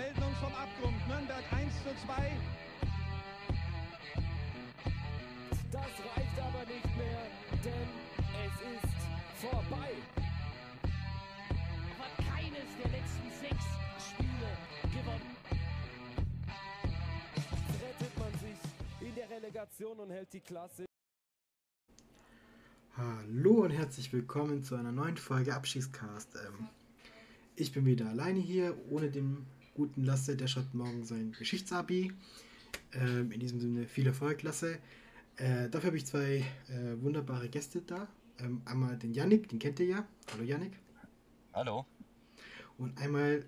melden uns vom Abgrund. Nürnberg 1 zu 2. Das reicht aber nicht mehr, denn es ist vorbei. hat keines der letzten sechs Spiele gewonnen. Rettet man sich in der Relegation und hält die Klasse. Hallo und herzlich willkommen zu einer neuen Folge Abschiedscast. Ähm, ich bin wieder alleine hier, ohne den guten Lasse, der schreibt morgen sein Geschichtsabi. Ähm, in diesem Sinne viel Erfolg, Lasse. Äh, dafür habe ich zwei äh, wunderbare Gäste da. Ähm, einmal den Yannick, den kennt ihr ja. Hallo Yannick. Hallo. Und einmal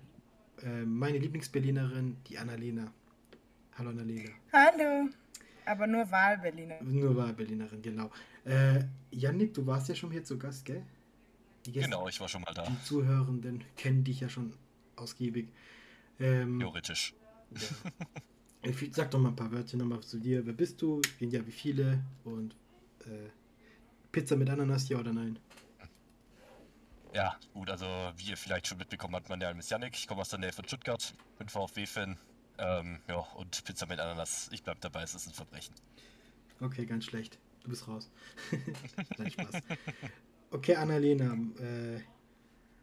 äh, meine Lieblingsberlinerin, die Annalena. Hallo Annalena. Hallo. Aber nur Wahlberliner. Nur Wahlberlinerin, genau. Äh, Yannick, du warst ja schon hier zu Gast, gell? Die Gäste- Genau, ich war schon mal da. Die Zuhörenden kennen dich ja schon ausgiebig. Ähm, Theoretisch. ja. Sag doch mal ein paar Wörter nochmal zu dir. Wer bist du? Wen ja, wie viele? Und äh, Pizza mit Ananas, ja oder nein? Ja, gut, also wie ihr vielleicht schon mitbekommen habt, mein Name ist Yannick, ich komme aus der Nähe von Stuttgart, bin VfB-Fan. Ähm, ja, und Pizza mit Ananas, ich bleib dabei, es ist ein Verbrechen. Okay, ganz schlecht. Du bist raus. Nein, Spaß. Okay, Annalena, äh,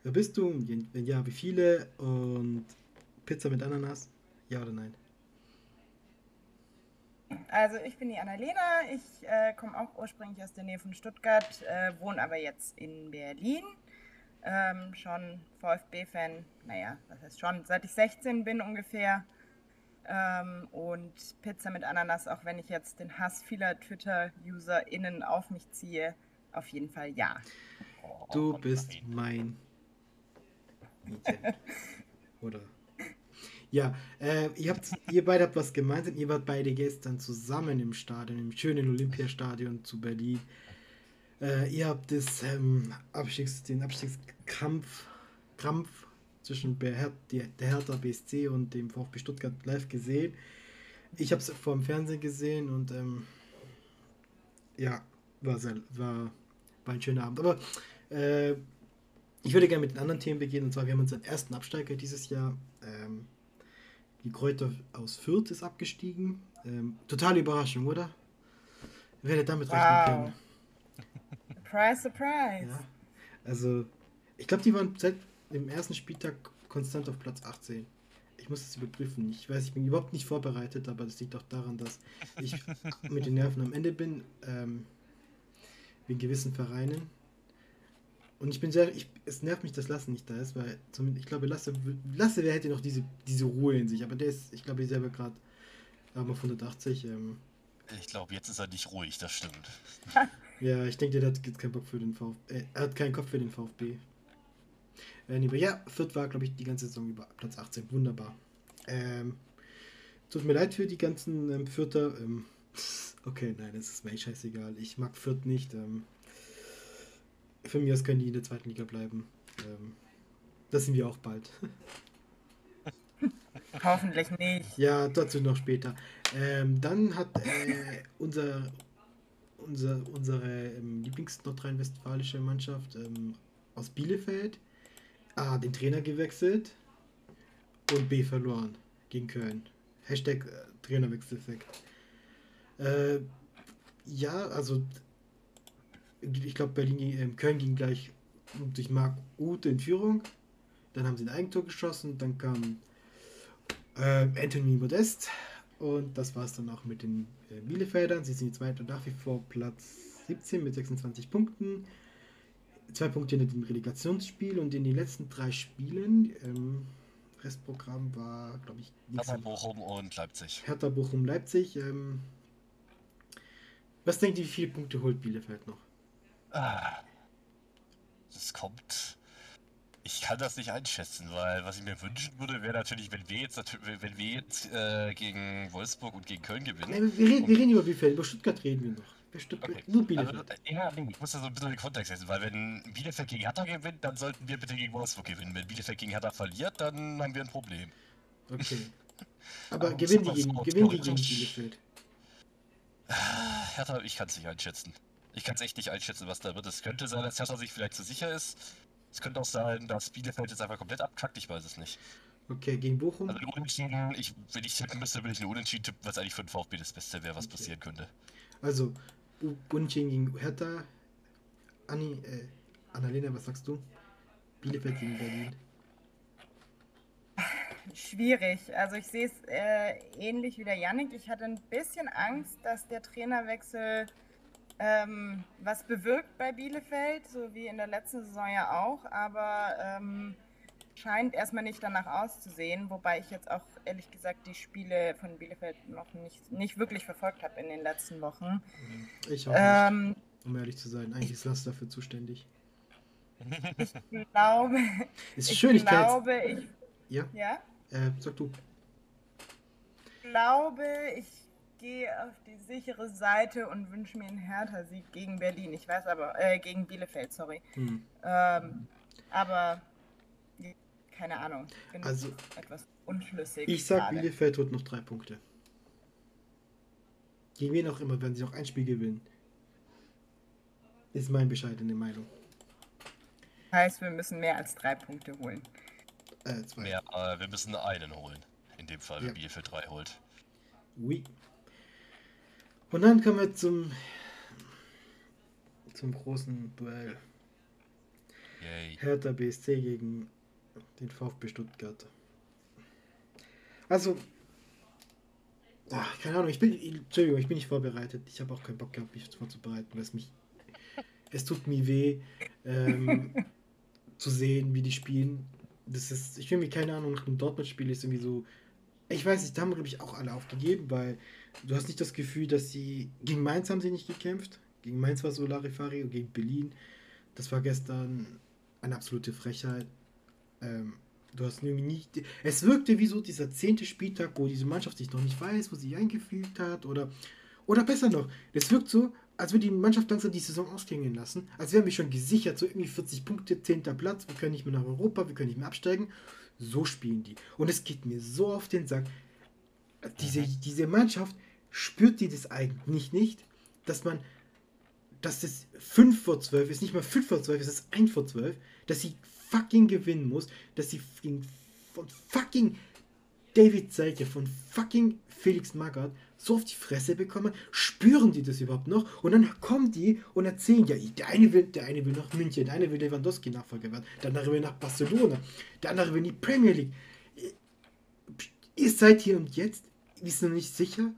wer bist du? Wenn ja, wie viele? Und Pizza mit Ananas, ja oder nein? Also ich bin die Annalena. Ich äh, komme auch ursprünglich aus der Nähe von Stuttgart, äh, wohne aber jetzt in Berlin. Ähm, schon VfB-Fan, naja, das heißt schon, seit ich 16 bin ungefähr. Ähm, und Pizza mit Ananas, auch wenn ich jetzt den Hass vieler Twitter-UserInnen auf mich ziehe, auf jeden Fall ja. Du bist mein Mädchen. Oder? Ja, äh, ihr, habt, ihr beide habt was gemeinsam. Ihr wart beide gestern zusammen im Stadion, im schönen Olympiastadion zu Berlin. Äh, ihr habt das, ähm, Abstiegs-, den Abstiegskampf Krampf zwischen die, der Hertha BSC und dem VfB Stuttgart live gesehen. Ich habe es vor dem Fernsehen gesehen und ähm, ja, war, sehr, war, war ein schöner Abend. Aber äh, ich würde gerne mit den anderen Themen beginnen. Und zwar, wir haben unseren ersten Absteiger dieses Jahr. Ähm, die Kräuter aus Fürth ist abgestiegen. Ähm, totale Überraschung, oder? Wer hätte damit rechnen Wow. können? Surprise, surprise. Ja. Also, ich glaube, die waren seit dem ersten Spieltag konstant auf Platz 18. Ich muss es überprüfen. Ich weiß, ich bin überhaupt nicht vorbereitet, aber das liegt auch daran, dass ich mit den Nerven am Ende bin. Ähm, wegen gewissen Vereinen. Und ich bin sehr, ich, es nervt mich, dass Lasse nicht da ist, weil zum, ich glaube, Lasse, Lasse wer hätte noch diese, diese Ruhe in sich, aber der ist, ich glaube, selber gerade auf 180. Ähm, Ich glaube, jetzt ist er nicht ruhig, das stimmt. ja, ich denke, der hat jetzt keinen Bock für den VfB. Äh, er hat keinen Kopf für den VfB. Äh, nee, aber ja, Fürth war, glaube ich, die ganze Saison über Platz 18. Wunderbar. Ähm, tut mir leid für die ganzen ähm, Fürther. Ähm, okay, nein, das ist mir scheißegal. Ich mag Fürth nicht. Ähm, für mich aus können die in der zweiten Liga bleiben. Ähm, das sind wir auch bald. Hoffentlich nicht. Ja, dazu noch später. Ähm, dann hat äh, unser, unser, unsere ähm, Lieblings-nordrhein-westfalische Mannschaft ähm, aus Bielefeld A, den Trainer gewechselt und B, verloren gegen Köln. Hashtag äh, Trainerwechseleffekt. Äh, ja, also ich glaube, Berlin, ging- ähm, Köln ging gleich durch Marc Uth in Führung. Dann haben sie ein Eigentor geschossen. Dann kam äh, Anthony Modest. Und das war es dann auch mit den äh, Bielefeldern. Sie sind jetzt weiter nach wie vor Platz 17 mit 26 Punkten. Zwei Punkte hinter dem Relegationsspiel und in den letzten drei Spielen, ähm, Restprogramm war, glaube ich, Hertha, Bochum und Leipzig. Hertha, Bochum, Leipzig. Ähm, was denkt ihr, wie viele Punkte holt Bielefeld noch? Ah, das kommt. Ich kann das nicht einschätzen, weil was ich mir wünschen würde, wäre natürlich, wenn wir jetzt, wenn wir jetzt äh, gegen Wolfsburg und gegen Köln gewinnen. Nee, wir, reden, wir reden über Bielefeld, über Stuttgart reden wir noch. Über Stuttgart, Okay. Nur Also, Bielefeld. äh, ja, ich muss da so ein bisschen den Kontext setzen, weil wenn Bielefeld gegen Hertha gewinnt, dann sollten wir bitte gegen Wolfsburg gewinnen. Wenn Bielefeld gegen Hertha verliert, dann haben wir ein Problem. Okay. Aber Aber gewinnen die gegen, gewinnen die gegen. Bielefeld? Hertha, ich kann es nicht einschätzen. Ich kann es echt nicht einschätzen, was da wird. Es könnte sein, dass Hertha sich vielleicht zu sicher ist. Es könnte auch sein, dass Bielefeld jetzt einfach komplett abkackt. Ich weiß es nicht. Okay, gegen Bochum. Also ein Unentschieden, ich, wenn ich tippen müsste, würde ich einen Unentschieden tippen, was eigentlich für den VfB das Beste wäre, was Okay. passieren könnte. Also, Unentschieden gegen Hertha. Anni, äh, Annalena, was sagst du? Bielefeld gegen Berlin. Schwierig. Also ich sehe es äh, ähnlich wie der Yannick. Ich hatte ein bisschen Angst, dass der Trainerwechsel ähm, was bewirkt bei Bielefeld, so wie in der letzten Saison ja auch, aber ähm, scheint erstmal nicht danach auszusehen, wobei ich jetzt auch ehrlich gesagt die Spiele von Bielefeld noch nicht, nicht wirklich verfolgt habe in den letzten Wochen. Ich auch nicht, Ähm, um ehrlich zu sein. Eigentlich ist Lass dafür zuständig. ich glaube, Ist ich schön, ich kann glaube, ich, Ja, ja, äh, sag du. glaube, ich gehe auf die sichere Seite und wünsche mir einen Hertha-Sieg gegen Berlin. Ich weiß aber, äh, gegen Bielefeld, sorry. Hm. Ähm, aber keine Ahnung. Bin Also, etwas unschlüssig. Ich sag, gerade. Bielefeld holt noch drei Punkte. Gegen wen auch immer, wenn sie noch ein Spiel gewinnen. Ist meine bescheidene Meinung. Heißt, wir müssen mehr als drei Punkte holen. Äh, zwei. Mehr, äh, wir müssen einen holen. In dem Fall, wenn Ja. Bielefeld 3 holt. Oui. Und dann kommen wir zum, zum großen Duell. Yay. Hertha BSC gegen den VfB Stuttgart. Also, ach, keine Ahnung, ich bin, Entschuldigung, ich bin nicht vorbereitet. Ich habe auch keinen Bock gehabt, mich vorzubereiten, weil es mich, es tut mir weh, ähm, zu sehen, wie die spielen. Das ist, ich will mir keine Ahnung, nach dem Dortmund-Spiel ist irgendwie so, ich weiß nicht, da haben, glaube ich, auch alle aufgegeben, weil du hast nicht das Gefühl, dass sie, gegen Mainz haben sie nicht gekämpft, gegen Mainz war so Larifari und gegen Berlin, das war gestern eine absolute Frechheit. Ähm, du hast irgendwie nicht. Es wirkte wie so dieser zehnte Spieltag, wo diese Mannschaft sich noch nicht weiß, wo sie eingefügt hat. Oder, oder besser noch, es wirkt so, als würde die Mannschaft langsam die Saison ausklingen lassen. Als wären wir schon gesichert, so irgendwie 40 Punkte, 10. Platz, wir können nicht mehr nach Europa, wir können nicht mehr absteigen. So spielen die. Und es geht mir so auf den Sack. Diese, diese Mannschaft spürt die das eigentlich nicht, dass man dass es 5 vor 12 ist, nicht mal 5 vor 12, es ist 1 vor 12, dass sie fucking gewinnen muss, dass sie von fucking David Seike, von fucking Felix Magath so auf die Fresse bekommen, spüren die das überhaupt noch? Und dann kommen die und erzählen, ja, der eine will, der eine will nach München, der eine will Lewandowski Nachfolger werden, der andere will nach Barcelona, der andere will in die Premier League. Ihr seid hier und jetzt, sind noch nicht sicher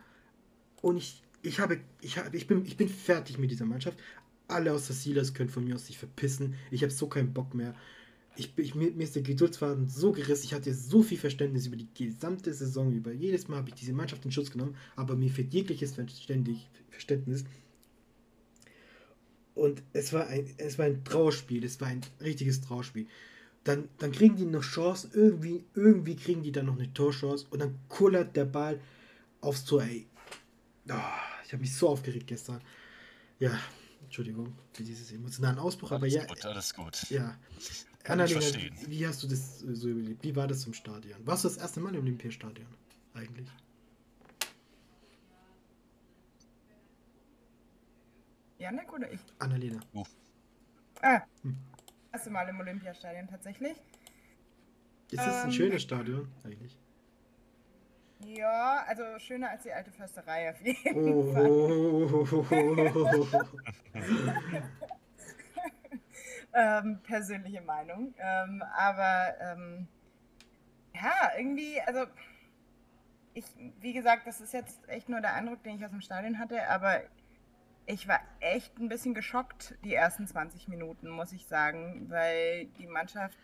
und ich, ich habe, ich habe, ich bin, ich bin fertig mit dieser Mannschaft. Alle außer Silas können von mir aus sich verpissen. Ich habe so keinen Bock mehr. Ich, ich, mir, mir ist der Geduldsfaden so gerissen. Ich hatte so viel Verständnis über die gesamte Saison über. Jedes Mal habe ich diese Mannschaft in Schutz genommen, aber mir fehlt jegliches Verständnis. Und es war ein, es war ein Trauerspiel. Es war ein richtiges Trauerspiel. Dann, dann kriegen die noch Chance. Irgendwie, irgendwie kriegen die dann noch eine Torchance. Und dann kullert der Ball aufs Tor. Ey, Ah, ich habe mich so aufgeregt gestern. Ja, Entschuldigung für dieses emotionalen Ausbruch, aber Alles ja, gut, alles gut. ja. Annalena, wie hast du das äh, so überlebt? Wie war das zum Stadion? Warst du das erste Mal im Olympiastadion eigentlich? Janik oder ich? Annalena. Ah, Hm. Erste Mal im Olympiastadion tatsächlich. Ist das ein Ähm, schönes Stadion eigentlich? Ja, also schöner als die alte Försterei auf jeden Oh, Fall. ähm, persönliche Meinung. Ähm, aber ähm, ja, irgendwie, also ich, wie gesagt, das ist jetzt echt nur der Eindruck, den ich aus dem Stadion hatte, aber ich war echt ein bisschen geschockt die ersten 20 Minuten, muss ich sagen, weil die Mannschaft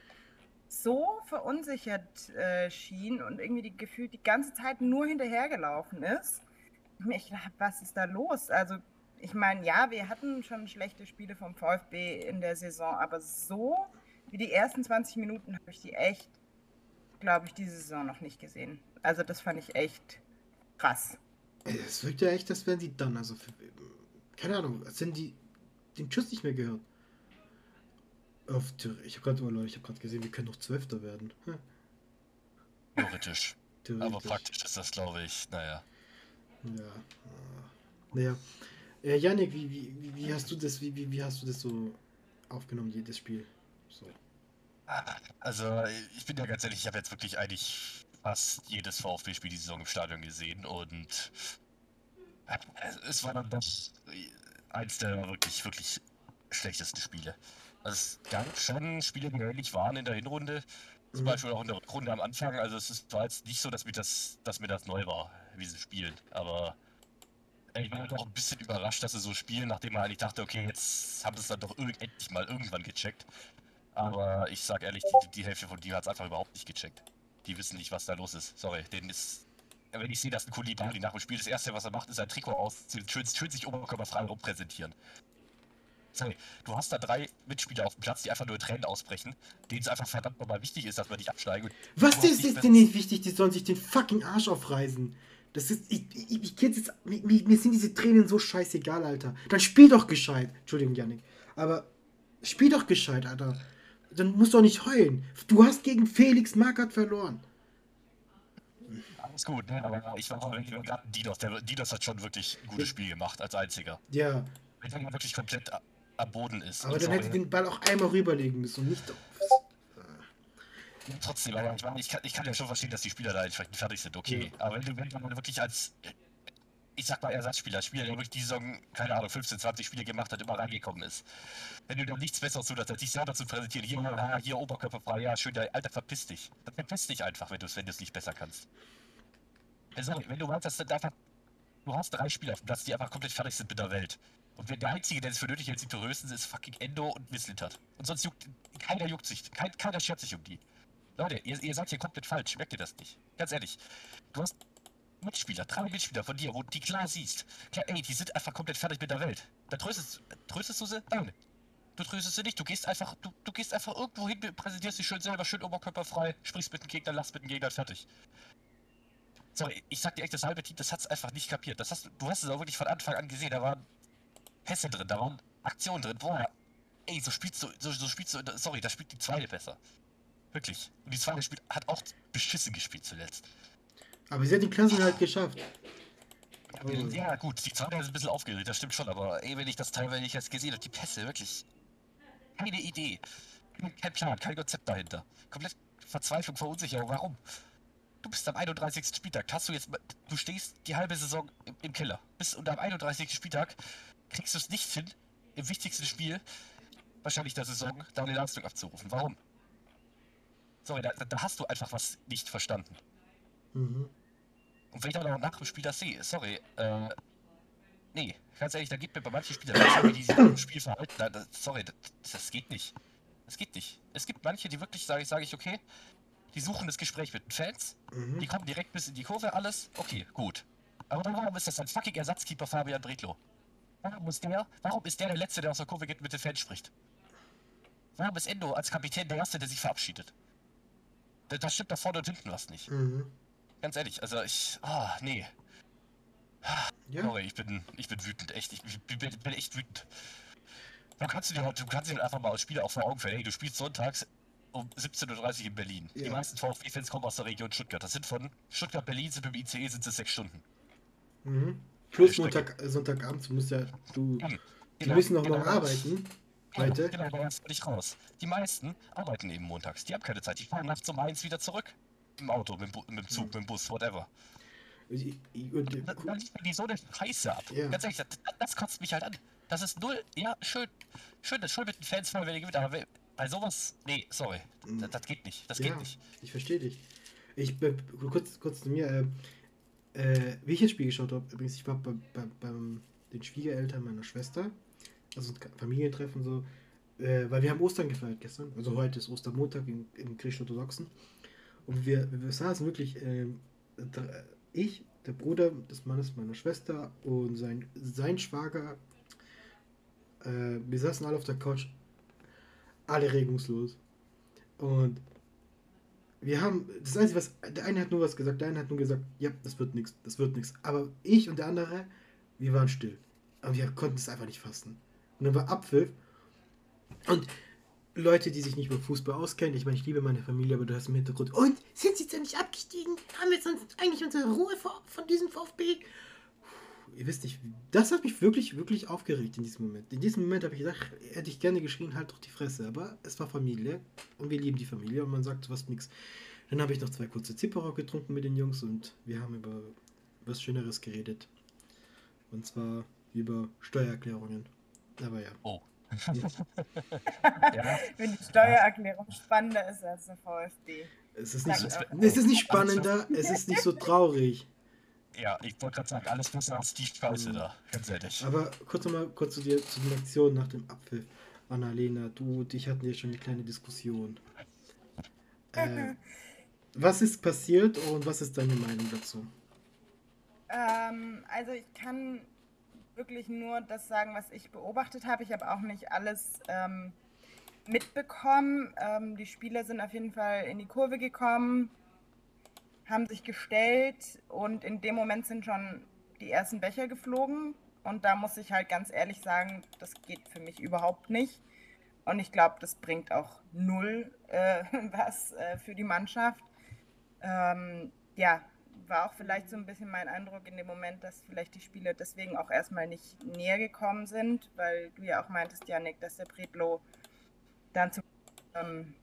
so verunsichert äh, schien und irgendwie die gefühlt die ganze Zeit nur hinterhergelaufen ist. Ich hab, was ist da los? Also, ich meine, ja, wir hatten schon schlechte Spiele vom VfB in der Saison, aber so wie die ersten 20 Minuten habe ich die echt, glaube ich, diese Saison noch nicht gesehen. Also, das fand ich echt krass. Es wirkt ja echt, als wären sie dann, also für, keine Ahnung, als hätten die den Schuss nicht mehr gehört. Auf, Thür- ich habe gerade, oh Leute, ich habe gerade gesehen, wir können noch Zwölfter werden. Hm, Theoretisch. Aber theoretisch. praktisch ist das, glaube ich, naja. Ja. Naja. Äh, Janik, wie, wie, wie- hast du das, wie, wie, wie hast du das so aufgenommen, jedes Spiel? So. Also, ich bin ja ganz ehrlich, ich habe jetzt wirklich eigentlich fast jedes VfB-Spiel die Saison im Stadion gesehen und es war dann doch eins der wirklich, wirklich schlechtesten Spiele. Also es gab schon Spiele, die ähnlich waren in der Hinrunde, zum Mhm. Beispiel auch in der Rückrunde am Anfang. Also es war jetzt nicht so, dass mir das, dass mir das neu war, wie sie spielen. Aber ich war halt auch ein bisschen überrascht, dass sie so spielen, nachdem man eigentlich dachte, okay, jetzt haben sie es dann doch endlich mal irgendwann gecheckt. Aber ich sag ehrlich, die, die Hälfte von dir hat es einfach überhaupt nicht gecheckt. Die wissen nicht, was da los ist. Sorry, denen ist. Wenn ich sehe, dass ein Kulibali nach dem Spiel das erste, was er macht, ist sein Trikot ausziehen, schön, schön sich oberkörperfrei rumpräsentieren. Sorry, du hast da drei Mitspieler auf dem Platz, die einfach nur Tränen ausbrechen, denen es einfach verdammt nochmal wichtig ist, dass wir nicht absteigen. Was ist es denn nicht wichtig? Die sollen sich den fucking Arsch aufreißen. Das ist. Ich, ich, ich kenn's jetzt. Mir, mir sind diese Tränen so scheißegal, Alter. Dann spiel doch gescheit. Entschuldigung, Janik. Aber spiel doch gescheit, Alter. Dann musst du auch nicht heulen. Du hast gegen Felix Magath verloren. Alles gut, ne? aber ich war auch gerade Dinos. Der Dinos hat schon wirklich ein gutes Spiel gemacht als einziger. Ja. Wenn er wirklich komplett am Boden ist. Aber dann hätte den Ball auch einmal rüberlegen müssen und nicht. Ja, Trotzdem, aber ich, meine, ich, kann, ich kann ja schon verstehen, dass die Spieler da entsprechend fertig sind, okay. Aber wenn du, wenn du wirklich als, ich sag mal Ersatzspieler, Spieler, der wirklich die Saison, keine Ahnung, 15, 20 Spiele gemacht hat, immer reingekommen ist. Wenn du dann nichts Besseres tust, als dich selber zu präsentieren, hier, hier Oberkörperfrei, ja, schön, der Alter, verpiss dich. Dann verpiss dich einfach, wenn du es wenn du's nicht besser kannst. Sorry, wenn du meinst, dass du einfach, du hast drei Spieler auf dem Platz, die einfach komplett fertig sind mit der Welt. Und wenn der Einzige, der es für nötig hält, sie zu rösten, ist fucking Endo und Misslintat. Und sonst juckt, keiner juckt sich, kein, keiner schert sich um die. Leute, ihr, ihr seid hier komplett falsch. Merkt ihr das nicht? Ganz ehrlich. Du hast Mitspieler, drei Mitspieler von dir, wo du die klar siehst. Klar, ey, die sind einfach komplett fertig mit der Welt. Dann tröstest, tröstest du sie? Nein. Du tröstest sie nicht. Du gehst einfach, du, du gehst einfach irgendwo hin, präsentierst dich schön selber, schön oberkörperfrei, sprichst mit dem Gegner, lachst mit dem Gegner, fertig. Sorry, ich sag dir echt, das halbe Team, das hat's einfach nicht kapiert. Das hast, du- hast es auch wirklich von Anfang an gesehen. Da waren Pässe drin, da waren Aktionen drin. Boah, ey, so spielst du, so, so spielst du, sorry, da spielt die zweite besser. Wirklich. Und die zweite spielt, hat auch beschissen gespielt zuletzt. Aber sie hat die Klasse halt geschafft. Oh. Ja, gut, die zweite ist ein bisschen aufgeregt, das stimmt schon, aber ey, wenn ich das teilweise nicht jetzt gesehen habe, die Pässe, wirklich. Keine Idee. Kein Plan, kein Konzept dahinter. Komplett Verzweiflung, Verunsicherung. Warum? Du bist am 31. Spieltag. Hast du jetzt. Du stehst die halbe Saison im, im Keller. Bis und am 31. Spieltag kriegst du es nicht hin, im wichtigsten Spiel, wahrscheinlich der Saison, deine Leistung abzurufen. Warum? Sorry, da, da- hast du einfach was nicht verstanden. Mhm. Und wenn ich dann auch nach dem Spiel das sehe, sorry, äh, nee, ganz ehrlich, da geht mir bei manchen Spielern, wie die sich im Spiel verhalten, da, sorry, das, das geht nicht. Das geht nicht. Es gibt manche, die wirklich, sage ich, sage ich, okay, die suchen das Gespräch mit den Fans, Mhm. die kommen direkt bis in die Kurve, alles, okay, gut. Aber dann warum ist das ein fucking Ersatzkeeper Fabian Bredlow? Warum muss der, warum ist der der Letzte, der aus der Kurve geht und mit den Fans spricht? Warum ist Endo als Kapitän der Erste, der sich verabschiedet? Da, da stimmt da vorne und hinten was nicht. Mhm. Ganz ehrlich, also ich. Ah, nee. Ja. Sorry, ich bin, ich bin wütend, echt. Ich bin, bin, bin echt wütend. Du kannst dir, du kannst dir einfach mal als Spieler auch vor Augen führen. Hey, du spielst sonntags um 17.30 Uhr in Berlin. Die Ja. meisten VfB-Fans kommen aus der Region Stuttgart. Das sind von Stuttgart-Berlin, sind mit dem ICE sind es sechs Stunden. Mhm. Plus. Montag, äh, Sonntagabend, du musst ja, du, Hm, die genau, müssen noch genau, mal arbeiten. Genau, Heute. genau, da ist völlig raus. Die meisten arbeiten eben montags. Die haben keine Zeit. Die fahren nachts um eins wieder zurück. Im Auto, mit mit dem Zug, mit dem Bus, whatever. Ich- Und, äh, Da, da liegt mir die so eine Scheiße ab. Ja. Ganz ehrlich, das, das kotzt mich halt an. Das ist null, ja, schön, schön, das ist schön mit den Fans voll, wenn ihr gewinnt, aber bei sowas, nee, sorry, das, das geht nicht, das ja, geht nicht. ich verstehe dich. Ich bin kurz, kurz zu mir, äh, äh, wie ich das Spiel geschaut habe, übrigens, ich war bei, bei, beim den Schwiegereltern meiner Schwester, also Familientreffen so, äh, weil wir haben Ostern gefeiert gestern, also heute ist Ostermontag in, im griechisch-orthodoxen und wir, wir saßen wirklich, ähm, da- ich, der Bruder des Mannes meiner Schwester und sein, sein Schwager, äh, wir saßen alle auf der Couch, alle regungslos und wir haben, das Einzige, was, der eine hat nur was gesagt, der eine hat nur gesagt, ja, das wird nichts, das wird nichts. Aber ich und der andere, wir waren still. Und wir konnten es einfach nicht fassen. Und dann war Abpfiff. Und Leute, die sich nicht mit Fußball auskennen, ich meine, ich liebe meine Familie, aber du hast im Hintergrund, und sind sie denn nicht abgestiegen? Haben wir jetzt uns eigentlich unsere Ruhe von diesem VfB? Ihr wisst nicht, das hat mich wirklich, wirklich aufgeregt in diesem Moment. In diesem Moment habe ich gedacht, hätte ich gerne geschrien, halt doch die Fresse. Aber es war Familie und wir lieben die Familie und man sagt sowas nichts. Dann habe ich noch zwei kurze Zipperer getrunken mit den Jungs und wir haben über was Schöneres geredet. Und zwar über Steuererklärungen. Aber ja. Oh. ja. Wenn die Steuererklärung spannender ist als eine VfB. Es ist nicht, so, es ist nicht spannender, es ist nicht so traurig. Ja, ich wollte gerade sagen, alles besser als die Scheiße da, ganz ehrlich. Aber kurz nochmal kurz zu dir, zu den Aktionen nach dem Abpfiff. Annalena, du und ich hatten ja schon eine kleine Diskussion. Äh, was ist passiert und was ist deine Meinung dazu? Ähm, also ich kann wirklich nur das sagen, was ich beobachtet habe. Ich habe auch nicht alles ähm, mitbekommen. Ähm, die Spieler sind auf jeden Fall in die Kurve gekommen, haben sich gestellt und in dem Moment sind schon die ersten Becher geflogen. Und da muss ich halt ganz ehrlich sagen, das geht für mich überhaupt nicht. Und ich glaube, das bringt auch null äh, was äh, für die Mannschaft. Ähm, ja, war auch vielleicht so ein bisschen mein Eindruck in dem Moment, dass vielleicht die Spieler deswegen auch erstmal nicht näher gekommen sind, weil du ja auch meintest, Janik, dass der Bredlo dann zu, ähm,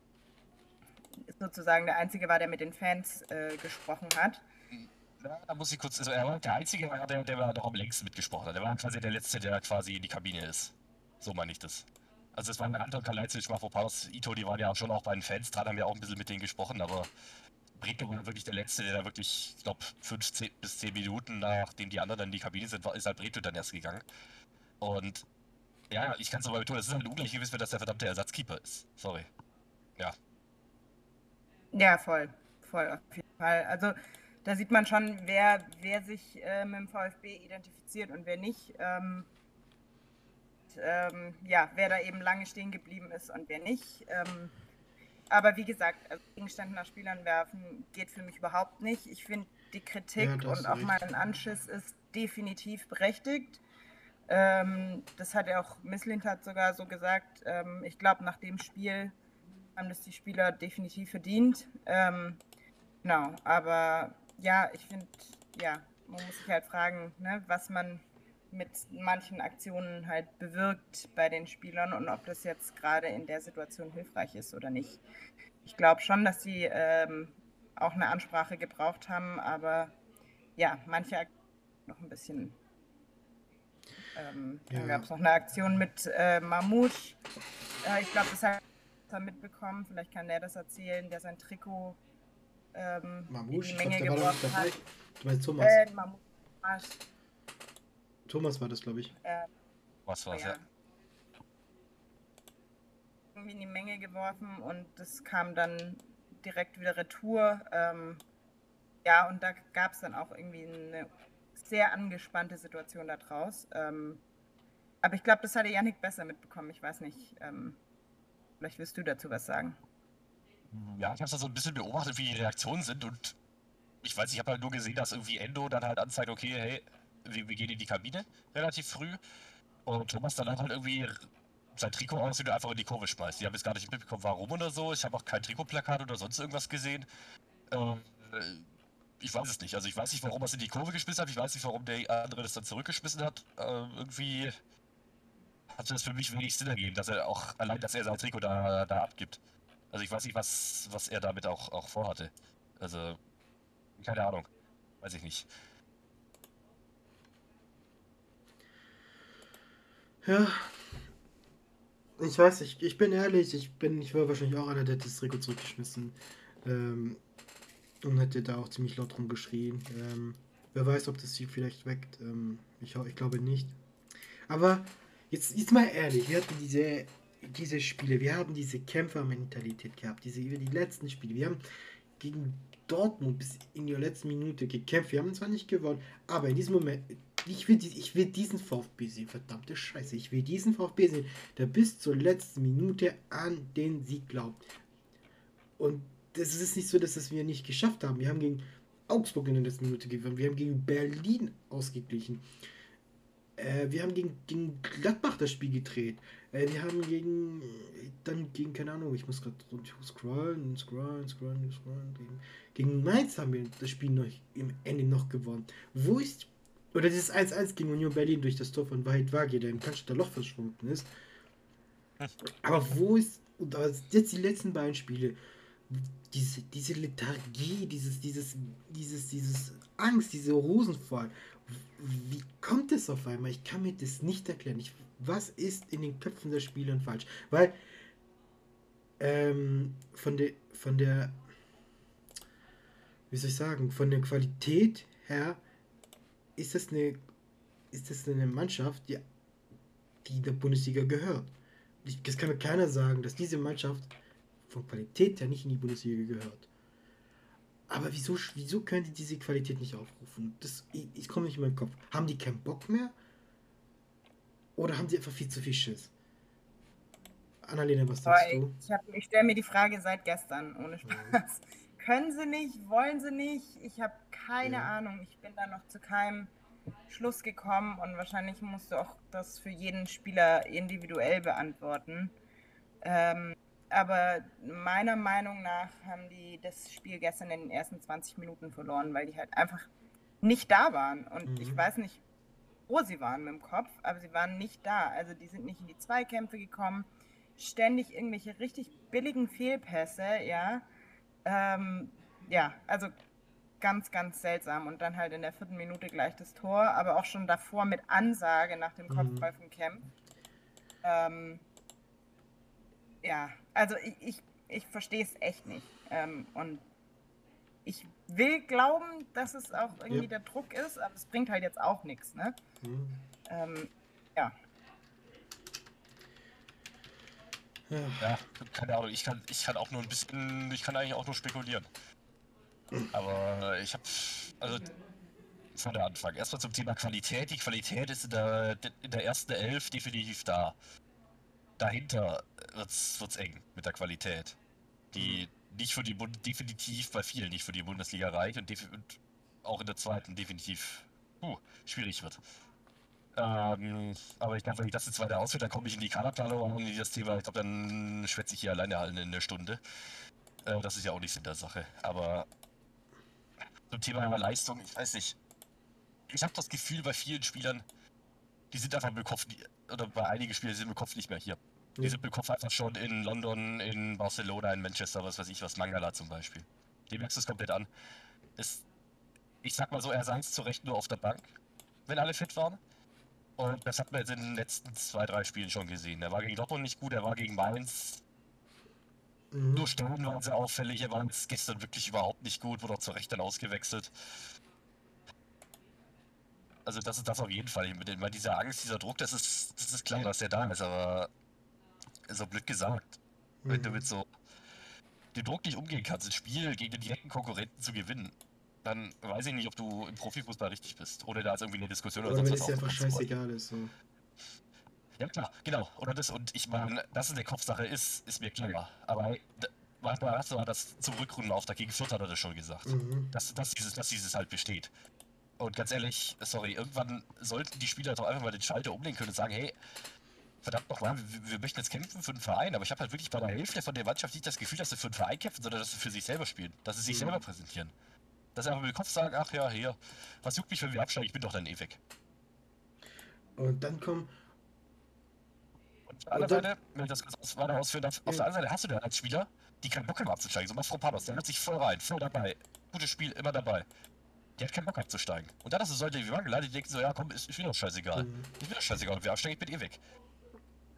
sozusagen der Einzige war, der mit den Fans äh, gesprochen hat. Da muss ich kurz, also er war der Einzige, der, der war doch am längsten mitgesprochen hat. Der war quasi der Letzte, der quasi in die Kabine ist. So meine ich das. Also es waren Anton Kalajdzic, Mafropanos, Ito, die waren ja schon auch bei den Fans dran, haben ja auch ein bisschen mit denen gesprochen, aber Bredlo war wirklich der Letzte, der da wirklich, ich glaube, 5 bis 10 Minuten, nachdem die anderen dann in die Kabine sind, ist halt Bredlo dann erst gegangen. Und ja, ich kann es aber betonen, es ist halt ungleich gewiss, dass der verdammte Ersatzkeeper ist. Sorry. Ja. Ja, voll. Voll, auf jeden Fall. Also da sieht man schon, wer, wer sich äh, mit dem VfB identifiziert und wer nicht. Ähm, ähm, ja, wer da eben lange stehen geblieben ist und wer nicht. Ähm, aber wie gesagt, also Gegenstände nach Spielern werfen geht für mich überhaupt nicht. Ich finde, die Kritik ja, und auch mal ein Anschiss ist definitiv berechtigt. Ähm, das hat ja auch Misslintat sogar so gesagt. Ähm, ich glaube, nach dem Spiel haben das die Spieler definitiv verdient. Ähm, genau, aber ja, ich finde, ja, man muss sich halt fragen, ne, was man mit manchen Aktionen halt bewirkt bei den Spielern und ob das jetzt gerade in der Situation hilfreich ist oder nicht. Ich glaube schon, dass sie ähm, auch eine Ansprache gebraucht haben, aber ja, manche noch ein bisschen. Ähm, ja. Dann gab es noch eine Aktion mit äh, Mamouche. Äh, ich glaube, das hat er mitbekommen. Vielleicht kann der das erzählen, der sein Trikot ähm, Mamouche, in die Menge glaub, geworfen hat. Du meinst Thomas? Äh, Mamouche. Thomas war das, glaube ich. Äh, Was war's, ja. ja. Irgendwie in die Menge geworfen und das kam dann direkt wieder retour. Ähm, ja, und da gab es dann auch irgendwie eine sehr angespannte Situation da draus. Ähm, aber ich glaube, das hatte Yannick besser mitbekommen. Ich weiß nicht. Ähm, vielleicht wirst du dazu was sagen. Ja, ich habe da so ein bisschen beobachtet, wie die Reaktionen sind und ich weiß, ich habe halt nur gesehen, dass irgendwie Endo dann halt anzeigt, okay, hey, wir, wir gehen in die Kabine relativ früh und Thomas dann halt irgendwie sein Trikot aussieht und einfach in die Kurve schmeißt. Ich habe jetzt gar nicht mitbekommen, warum oder so. Ich habe auch kein Trikotplakat oder sonst irgendwas gesehen. Ähm, ich weiß es nicht. Also ich weiß nicht, warum er es in die Kurve geschmissen hat. Ich weiß nicht, warum der andere das dann zurückgeschmissen hat. Ähm, irgendwie hat das für mich wenig Sinn ergeben, dass er auch allein, dass er sein Trikot da, da abgibt. Also ich weiß nicht, was, was er damit auch, auch vorhatte. Also, keine Ahnung. Weiß ich nicht. Ja. Ich weiß nicht, ich bin ehrlich, ich bin, ich war wahrscheinlich auch einer, der das Trikot zurückgeschmissen ähm, und hätte da auch ziemlich laut rumgeschrien. Ähm, wer weiß, ob das sie vielleicht weckt. Ähm, ich, ich glaube nicht. Aber jetzt, jetzt mal ehrlich, wir hatten diese, diese Spiele, wir haben diese Kämpfermentalität gehabt, diese über die letzten Spiele. Wir haben gegen Dortmund bis in die letzte Minute gekämpft. Wir haben zwar nicht gewonnen, aber in diesem Moment, ich will, ich will diesen VfB sehen, verdammte Scheiße. Ich will diesen VfB sehen, der bis zur letzten Minute an den Sieg glaubt. Und das ist nicht so, dass es wir nicht geschafft haben. Wir haben gegen Augsburg in der letzten Minute gewonnen. Wir haben gegen Berlin ausgeglichen. Äh, wir haben gegen, gegen Gladbach das Spiel gedreht. Äh, wir haben gegen, dann gegen, keine Ahnung, ich muss gerade scrollen, scrollen, scrollen, scrollen. Gegen, gegen Mainz haben wir das Spiel noch im Ende noch gewonnen. Wo ist Oder dieses 1-1 gegen Union Berlin durch das Tor von Wahid Wagi, der im Cannstatter Loch verschwunden ist. Aber wo ist, und jetzt die letzten beiden Spiele, diese, diese Lethargie, dieses, dieses, dieses, dieses Angst, diese Rosenfall, wie kommt es auf einmal? Ich kann mir das nicht erklären. Ich, was ist in den Köpfen der Spieler falsch? Weil ähm, von der, von der, wie soll ich sagen, von der Qualität her ist das eine, ist das eine Mannschaft, die, die der Bundesliga gehört. Ich, das kann mir keiner sagen, dass diese Mannschaft von Qualität her nicht in die Bundesliga gehört. Aber wieso, wieso können die diese Qualität nicht aufrufen? Das, ich, ich komme nicht in meinen Kopf. Haben die keinen Bock mehr? Oder haben die einfach viel zu viel Schiss? Annalena, was sagst du? Ich, ich stelle mir die Frage seit gestern, ohne Spaß. Können sie nicht? Wollen sie nicht? Ich habe keine Ja. Ahnung. Ich bin da noch zu keinem Schluss gekommen und wahrscheinlich musst du auch das für jeden Spieler individuell beantworten. Ähm, aber meiner Meinung nach haben die das Spiel gestern in den ersten 20 Minuten verloren, weil die halt einfach nicht da waren. Und Mhm. ich weiß nicht, wo sie waren mit dem Kopf, aber sie waren nicht da. Also die sind nicht in die Zweikämpfe gekommen. Ständig irgendwelche richtig billigen Fehlpässe, ja. Ähm, ja, also ganz, ganz seltsam. Und dann halt in der vierten Minute gleich das Tor, aber auch schon davor mit Ansage nach dem Mhm. Kopfball von Kemp. Ähm, ja, also ich, ich, ich verstehe es echt nicht. Ähm, und ich will glauben, dass es auch irgendwie Ja. der Druck ist, aber es bringt halt jetzt auch nichts, ne? Hm. Ähm, ja. Ja. Ja, keine Ahnung, ich kann, ich kann auch nur ein bisschen, ich kann eigentlich auch nur spekulieren. Aber ich habe, also von der Anfang. Erstmal zum Thema Qualität. Die Qualität ist in der, in der ersten Elf definitiv da. Dahinter wird's, wird's eng mit der Qualität. Die nicht für die Bund definitiv bei vielen nicht für die Bundesliga reicht und, und auch in der zweiten definitiv uh, schwierig wird. Ähm, aber ich glaube, wenn ich das jetzt weiter ausführe, dann komme ich in die Kaderplanung und in das Thema. Ich glaube, dann schwätze ich hier alleine in einer Stunde. Äh, das ist ja auch nicht Sinn der Sache. Aber zum Thema Leistung, ich weiß nicht. Ich habe das Gefühl bei vielen Spielern, die sind einfach mit dem Kopf, oder bei einigen Spielern die sind dem Kopf nicht mehr hier. Die Ja. sind dem Kopf einfach schon in London, in Barcelona, in Manchester, was weiß ich was, Mangala zum Beispiel. Dem merkst du es komplett an. Ist, ich sag mal so, er saß zu Recht nur auf der Bank, wenn alle fit waren. Und das hat man jetzt in den letzten zwei, drei Spielen schon gesehen. Er war gegen Dortmund nicht gut, er war gegen Mainz Mhm. nur Stellen waren sehr auffällig. Er war jetzt gestern wirklich überhaupt nicht gut, wurde auch zu Recht dann ausgewechselt. Also das ist das auf jeden Fall. Mit dem- weil dieser Angst, dieser Druck, das ist, das ist klar, dass der da ist, aber so blöd gesagt. Wenn du Mhm. mit so dem Druck nicht umgehen kannst, ein Spiel gegen den direkten Konkurrenten zu gewinnen, dann weiß ich nicht, ob du im Profifußball richtig bist. Oder da ist irgendwie eine Diskussion oder Oder wenn sonst es was dir einfach aufgemacht worden. scheißegal ist. So. Ja klar, genau. Oder das, und ich meine, dass es eine Kopfsache ist, ist mir klar. Aber manchmal hast du das zum Rückrundenauftakt gegen Fürth hat er das schon gesagt. Mhm. Dass, dass, dieses, dass dieses halt besteht. Und ganz ehrlich, sorry, irgendwann sollten die Spieler doch einfach mal den Schalter umlegen können und sagen, hey, verdammt nochmal, wir, wir möchten jetzt kämpfen für den Verein, aber ich habe halt wirklich bei der Hälfte von der Mannschaft nicht das Gefühl, dass sie für den Verein kämpfen, sondern dass sie für sich selber spielen. Dass sie sich Mhm. selber präsentieren. Dass sie einfach mit dem Kopf sagen, ach ja, hier, was juckt mich, wenn wir absteigen, ich bin doch dann eh weg. Und dann kommen. Und auf der anderen dann- Seite, wenn ich das kurz weiter ausführen darf, auf der anderen Seite hast du da als Spieler, die keinen Bock haben abzusteigen. So Mafropanos, der hat sich voll rein, voll dabei. Gutes Spiel, immer dabei. Die hat keinen Bock abzusteigen. Und dann hast du solche wie Mangala, die denken so, ja komm, ist, ist mir doch scheißegal. Mhm. Ist mir doch scheißegal, ob wir absteigen, ich bin eh weg.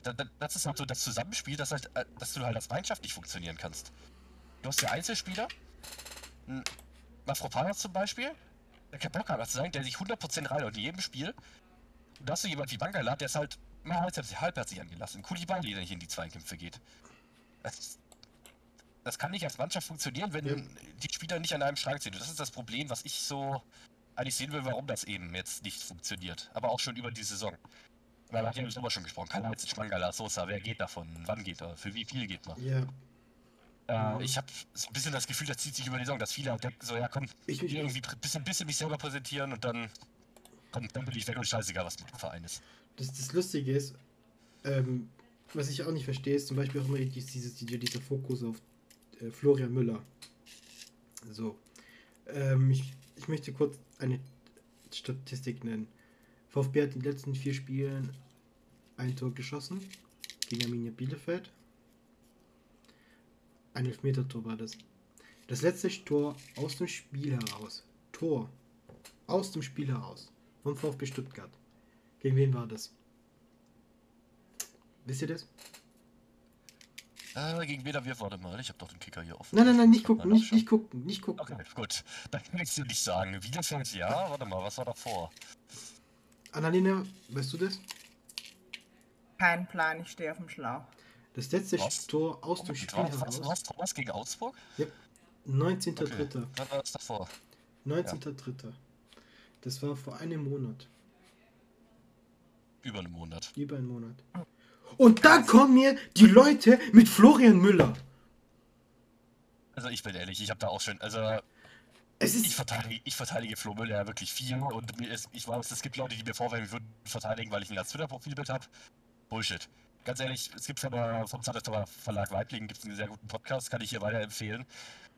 Da, da, das ist halt so das Zusammenspiel, das halt, äh, dass du halt als Mannschaft nicht funktionieren kannst. Du hast ja Einzelspieler, ein Mafropanos zum Beispiel, der keinen Bock hat abzusteigen, der sich 100% rein und in jedem Spiel. Und da hast du jemand wie Mangala, der ist halt mal halbherzig, halbherzig angelassen. Kulibali, der nicht in die Zweikämpfe geht. Das, das kann nicht als Mannschaft funktionieren, wenn Ja. die Spieler nicht an einem Strang ziehen. Und das ist das Problem, was ich so eigentlich sehen will, warum das eben jetzt nicht funktioniert. Aber auch schon über die Saison. Weil wir hatten ja im Sommer schon gesprochen. Kalajdzic, Mangala, Sosa, wer geht davon? Wann geht er? Für wie viel geht man? Ja. Äh, ich habe so ein bisschen das Gefühl, das zieht sich über die Saison, dass viele halt denken, so, ja komm, Ich, ich, irgendwie ein bisschen, bisschen mich selber präsentieren und dann, komm, dann bin ich weg und scheißegal, was mit dem Verein ist. das, das Lustige ist, ähm, was ich auch nicht verstehe, ist zum Beispiel auch immer dieses, dieser Fokus auf äh, Florian Müller. So. Ähm, ich, ich möchte kurz eine Statistik nennen. VfB hat in den letzten vier Spielen ein Tor geschossen gegen Arminia Bielefeld. Ein Elfmeter-Tor war das. Das letzte Tor aus dem Spiel heraus. Tor aus dem Spiel heraus. Vom VfB Stuttgart. Gegen wen war das? Wisst ihr das? Äh, gegen wen wir? Warte mal, ich habe doch den Kicker hier offen. Nein, nein, nein, nicht gucken, nicht, nicht gucken, nicht gucken. Okay, gut. Dann kann ich dir nicht sagen. Bielefeld, ja. Warte mal, was war davor? Annalena, weißt du das? Kein Plan, ich stehe auf dem Schlauch. Das letzte Was? Tor aus dem Spiel was, was, heraus. was, Thomas gegen Augsburg? 19.3. Okay. Wann war das davor? 19.3. Das war vor einem Monat. Über einen Monat. Über einen Monat. Und dann kommen mir die Leute mit Florian Müller. Also ich bin ehrlich, ich habe da auch schon, also Es ich verteidige, ich verteidige Flo Müller ja wirklich viel und mir ist, ich weiß, es gibt Leute, die mir vorwerfen, ich würde ihn verteidigen, weil ich ihn als Twitter-Profilbild habe. Bullshit. Ganz ehrlich, es gibt von der, vom Zahnstocher Verlag Weiblingen gibt einen sehr guten Podcast, kann ich hier weiterempfehlen.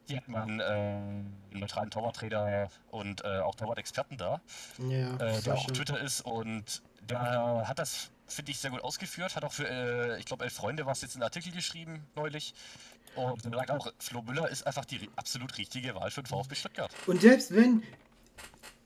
Hier hat man äh, einen neutralen Torwarttrainer und äh, auch Torwart-Experten da, Ja, äh, der auch auf Sascha. Twitter ist und der hat das, finde ich, sehr gut ausgeführt, hat auch für, äh, ich glaube, elf Freunde was jetzt einen Artikel geschrieben neulich. Und er sagt auch, Flo Müller ist einfach die absolut richtige Wahl für den VfB Stuttgart. Und selbst wenn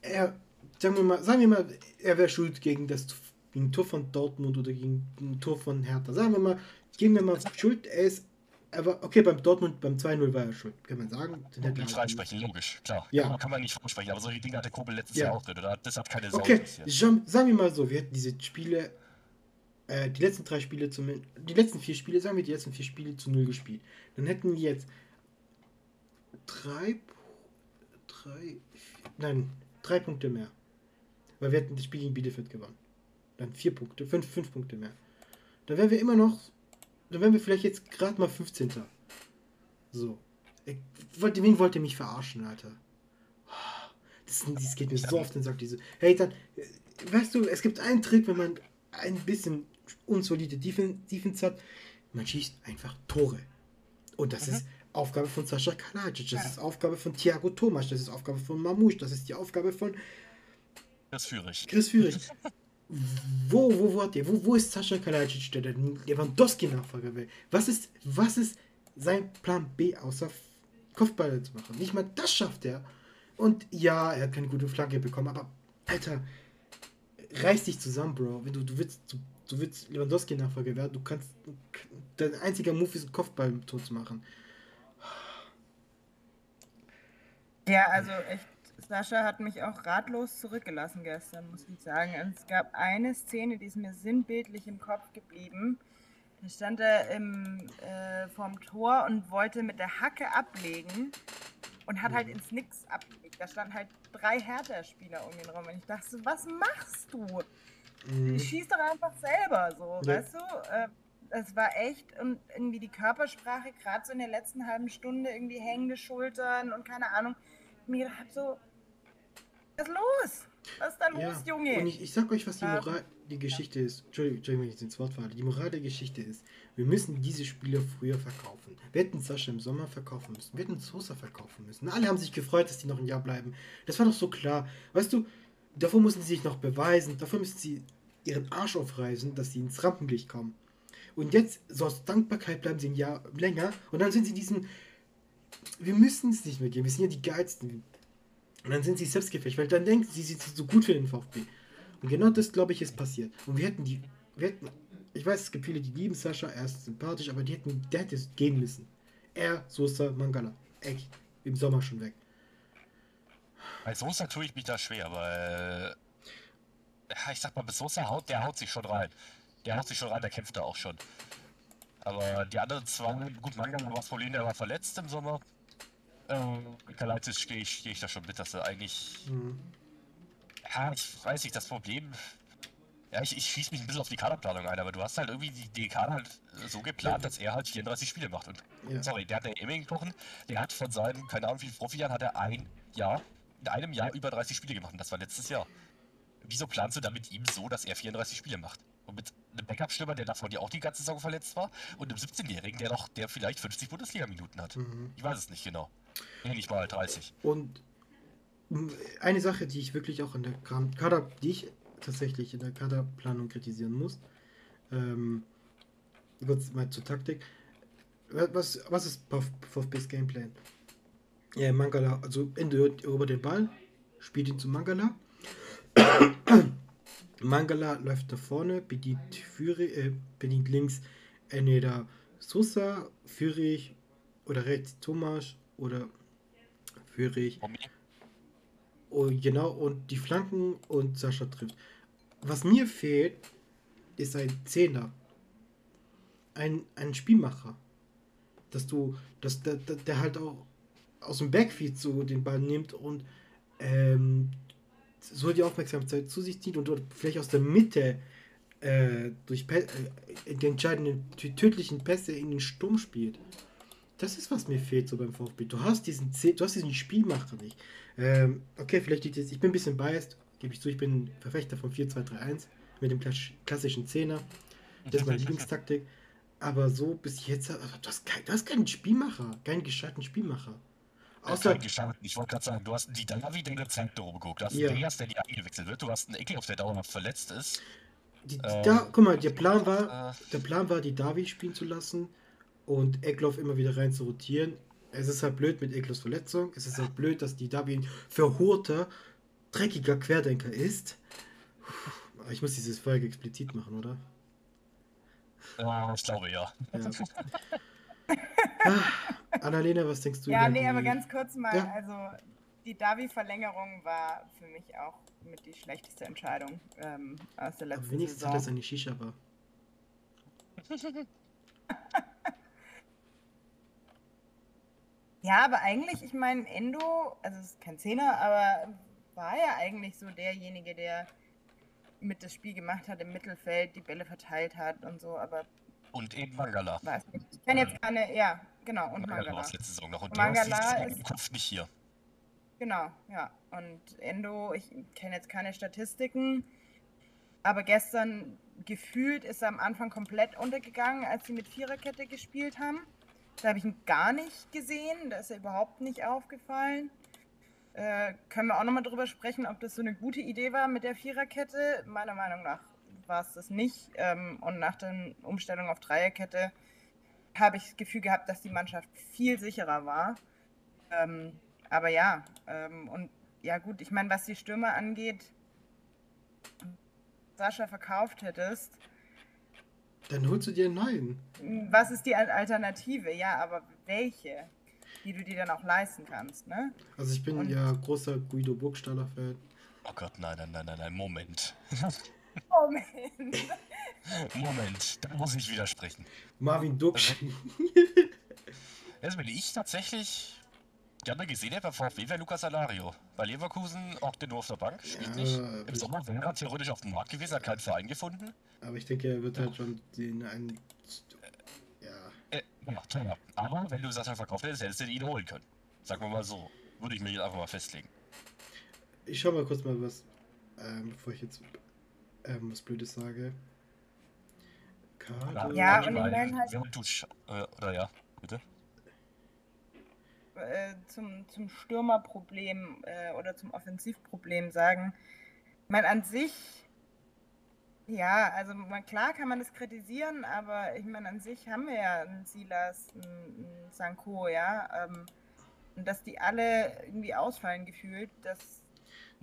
er, sagen wir mal, sagen wir mal, er wäre schuld gegen das gegen Tor von Dortmund oder gegen ein Tor von Hertha. Sagen wir mal, geben wir mal Schuld, er ist, er war, okay, beim Dortmund, beim 2-0 war er schuld, kann man sagen. Den hätte er Nicht freisprechen, logisch, klar. Ja. Kann, man- kann man nicht freisprechen, aber solche Dinge hatte Kobel letztes Ja. Jahr auch drin, oder? Das hat keine Sau Okay, schon, sagen wir mal so, wir hätten diese Spiele, äh, die letzten drei Spiele zum, die letzten vier Spiele, sagen wir die letzten vier Spiele zu null gespielt. Dann hätten wir jetzt drei, drei, nein, drei Punkte mehr. Weil wir hätten das Spiel gegen Bielefeld gewonnen. Dann vier Punkte, fünf, fünf Punkte mehr. Dann wären wir immer noch, dann wären wir vielleicht jetzt gerade mal 15. So. Ich wollte, wen wollt ihr mich verarschen, Alter? Das, das geht mir so auf den Sack, diese. Hey, dann, weißt du, es gibt einen Trick, wenn man ein bisschen unsolide Defen- Defense hat, man schießt einfach Tore. Und das ist Aufgabe von Sascha Kalajic, das ist Aufgabe von Thiago Thomas, das ist Aufgabe von Mamouche, das ist die Aufgabe von führe ich. Chris Führig. Wo, wo wart ihr? Wo, wo ist Sascha Kalajic, der den Lewandowski-Nachfolger will? Was ist, was ist sein Plan B, außer Kopfball zu machen? Nicht mal das schafft er. Und ja, er hat keine gute Flanke bekommen, aber Alter, reiß dich zusammen, Bro. Wenn du, du willst, du, du willst Lewandowski-Nachfolger werden, du kannst, dein einziger Move ist, einen Kopfball tot zu machen. Ja, also echt, Sascha hat mich auch ratlos zurückgelassen gestern, muss ich sagen. Und es gab eine Szene, die ist mir sinnbildlich im Kopf geblieben. Da stand er im, äh, vorm Tor und wollte mit der Hacke ablegen und hat halt ins Nix abgelegt. Da standen halt drei Hertha-Spieler um ihn rum. Und ich dachte was machst du? Mhm. Schieß doch einfach selber so, Ja. weißt du? Äh, es war echt und irgendwie die Körpersprache, gerade so in der letzten halben Stunde, irgendwie hängende Schultern und keine Ahnung. Ich mir gedacht so, was ist los? Was ist da los, Junge? Und ich, ich sag euch, was die Ähm, Moral, die Geschichte ist. Entschuldigung, Entschuldigung, wenn ich jetzt ins Wort falle. Die Moral der Geschichte ist, wir müssen diese Spieler früher verkaufen. Wir hätten Sascha im Sommer verkaufen müssen. Wir hätten Sosa verkaufen müssen. Alle haben sich gefreut, dass die noch ein Jahr bleiben. Das war doch so klar. Weißt du, davor mussten sie sich noch beweisen. Davor müssen sie ihren Arsch aufreißen, dass sie ins Rampenlicht kommen. Und jetzt, so aus Dankbarkeit, bleiben sie ein Jahr länger. Und dann sind sie diesen. Wir müssen es nicht mehr geben. Wir sind ja die Geilsten. Und dann sind sie selbstgefällig, weil dann denken sie, sie sind so gut für den VfB. Und genau das, glaube ich, ist passiert. Und wir hätten die, wir hätten, ich weiß, es gibt viele, die lieben Sascha, er ist sympathisch, aber die hätten, der hätte gehen müssen. Er, Sosa, Mangala. Echt. Im Sommer schon weg. Bei Sosa tue ich mich da schwer, weil. Ja, ich sag mal, bis Sosa haut, der haut sich schon rein. Der haut sich schon rein, der kämpft da auch schon. Aber die anderen zwei, gut, Mangala war das Problem, der war verletzt im Sommer. Ähm, Kalaitis stehe ich, steh ich da schon mit, dass er eigentlich. Mhm. Ja, ich weiß nicht, das Problem. Ja, ich, ich schieße mich ein bisschen auf die Kaderplanung ein, aber du hast halt irgendwie die, die Kader halt so geplant, dass er halt 34 Spiele macht. Und Ja. sorry, der hat der Emming gekochen, der hat von seinen, keine Ahnung wie viele Profijahren, hat er ein Jahr, in einem Jahr über 30 Spiele gemacht und das war letztes Jahr. Wieso planst du dann mit ihm so, dass er 34 Spiele macht? Und mit einem Backup-Stürmer, der davon ja auch die ganze Saison verletzt war, und einem 17-Jährigen, der noch, der vielleicht 50 Bundesliga-Minuten hat. Mhm. Ich weiß es nicht genau. Nee, nicht mal 30. Und eine Sache, die ich wirklich auch an der Ka- Kader, die ich tatsächlich in der Kaderplanung kritisieren muss, ähm, kurz mal zur Taktik. Was, was ist VfB VfBs Gameplan? Ja, Mangala, also Ende erobert den Ball, spielt ihn zu Mangala. Mangala läuft nach vorne, bedient, Führi, äh, bedient links entweder Sosa, Führig oder rechts Thomas oder Führig. Tommy? Und genau, und die Flanken und Sascha trifft. Was mir fehlt, ist ein Zehner. Ein, ein Spielmacher. Dass du, dass der, der halt auch aus dem Backfield so den Ball nimmt und ähm, so die Aufmerksamkeit zu sich zieht und dort vielleicht aus der Mitte äh, durch Pä äh, die entscheidenden, die tödlichen Pässe in den Sturm spielt. Das ist, was mir fehlt so beim VfB. Du hast diesen, Ze- du hast diesen Spielmacher nicht. Ähm, okay, vielleicht liegt jetzt, ich bin ein bisschen biased, gebe ich zu, ich bin Verfechter von 4-2-3-1 mit dem klass- klassischen Zehner. Das ist meine Lieblingstaktik. Aber so bis jetzt, also, du, hast kein, du hast keinen Spielmacher, keinen gescheiten Spielmacher. Außer. Ich wollte gerade sagen, du hast die der gezeigt darum geguckt. Du hast Ja. Deas, der nie eingewechselt wird. Du hast einen Ekel, auf der dauerhaft verletzt ist. die, die, ähm, da, guck mal, der Plan war, Äh, der Plan war, die Davi spielen zu lassen und Eckloff immer wieder rein zu rotieren. Es ist halt blöd mit Eckloffs Verletzung. Es ist halt blöd, dass die Davi ein verhurter, dreckiger Querdenker ist. Ich muss dieses Folge explizit machen, oder? äh, ich glaube ja. Ja. Annalena, was denkst du Ja, nee, die... aber ganz kurz mal, Ja. also die Davi-Verlängerung war für mich auch mit die schlechteste Entscheidung ähm, aus der aber letzten wenigstens hat er Saison. seine Shisha-Bar. Ja, aber eigentlich, ich meine, Endo, also es ist kein Zehner, aber war ja eigentlich so derjenige, der mit das Spiel gemacht hat im Mittelfeld, die Bälle verteilt hat und so, aber Und eben Mangala. Ich kenne jetzt keine, ja, genau, und Mangala Mangala. es letzte Saison noch. Und Mangala der ist ist- im Kopf nicht hier. Genau, ja. Und Endo, ich kenne jetzt keine Statistiken, aber gestern gefühlt ist er am Anfang komplett untergegangen, als sie mit Viererkette gespielt haben. Da habe ich ihn gar nicht gesehen, da ist er überhaupt nicht aufgefallen. Äh, können wir auch nochmal drüber sprechen, ob das so eine gute Idee war mit der Viererkette? Meiner Meinung nach war es das nicht. Ähm, und nach der Umstellung auf Dreierkette habe ich das Gefühl gehabt, dass die Mannschaft viel sicherer war. Ähm, aber ja, ähm, und ja gut, ich meine, was die Stürmer angeht, Sascha verkauft hättest, Dann holst du dir einen neuen. was ist die Al- Alternative? Ja, aber welche? Die du dir dann auch leisten kannst, ne? Also ich bin Und- ja großer Guido Burgstaller-Fan. Oh Gott, nein, nein, nein, nein, nein, Moment. Moment, da muss ich widersprechen. Marvin Duksch. Also, wenn ich tatsächlich gerne gesehen hätte beim VfB, wäre Lukas Alario. Bei Leverkusen auch der nur auf der Bank, spielt Ja, nicht. Im Sommer wäre er theoretisch auf dem Markt gewesen, hat keinen Verein gefunden. Aber ich denke, er wird halt schon den einen. Ja. Äh, ja, teuer. Aber wenn du Sascha verkauft hättest, hättest du ihn holen können. Sagen wir mal so. Würde ich mir jetzt einfach mal festlegen. Ich schau mal kurz mal was, ähm, bevor ich jetzt ähm, was Blödes sage. Kader. Ja, und ich meine halt- sch- äh, oder ja, bitte. äh, zum, zum Stürmerproblem äh, oder zum Offensivproblem sagen. Ich meine, an sich, ja, also man, klar kann man das kritisieren, aber ich meine, an sich haben wir ja einen Silas, einen, einen Sanko, ja. Ähm, und dass die alle irgendwie ausfallen gefühlt, das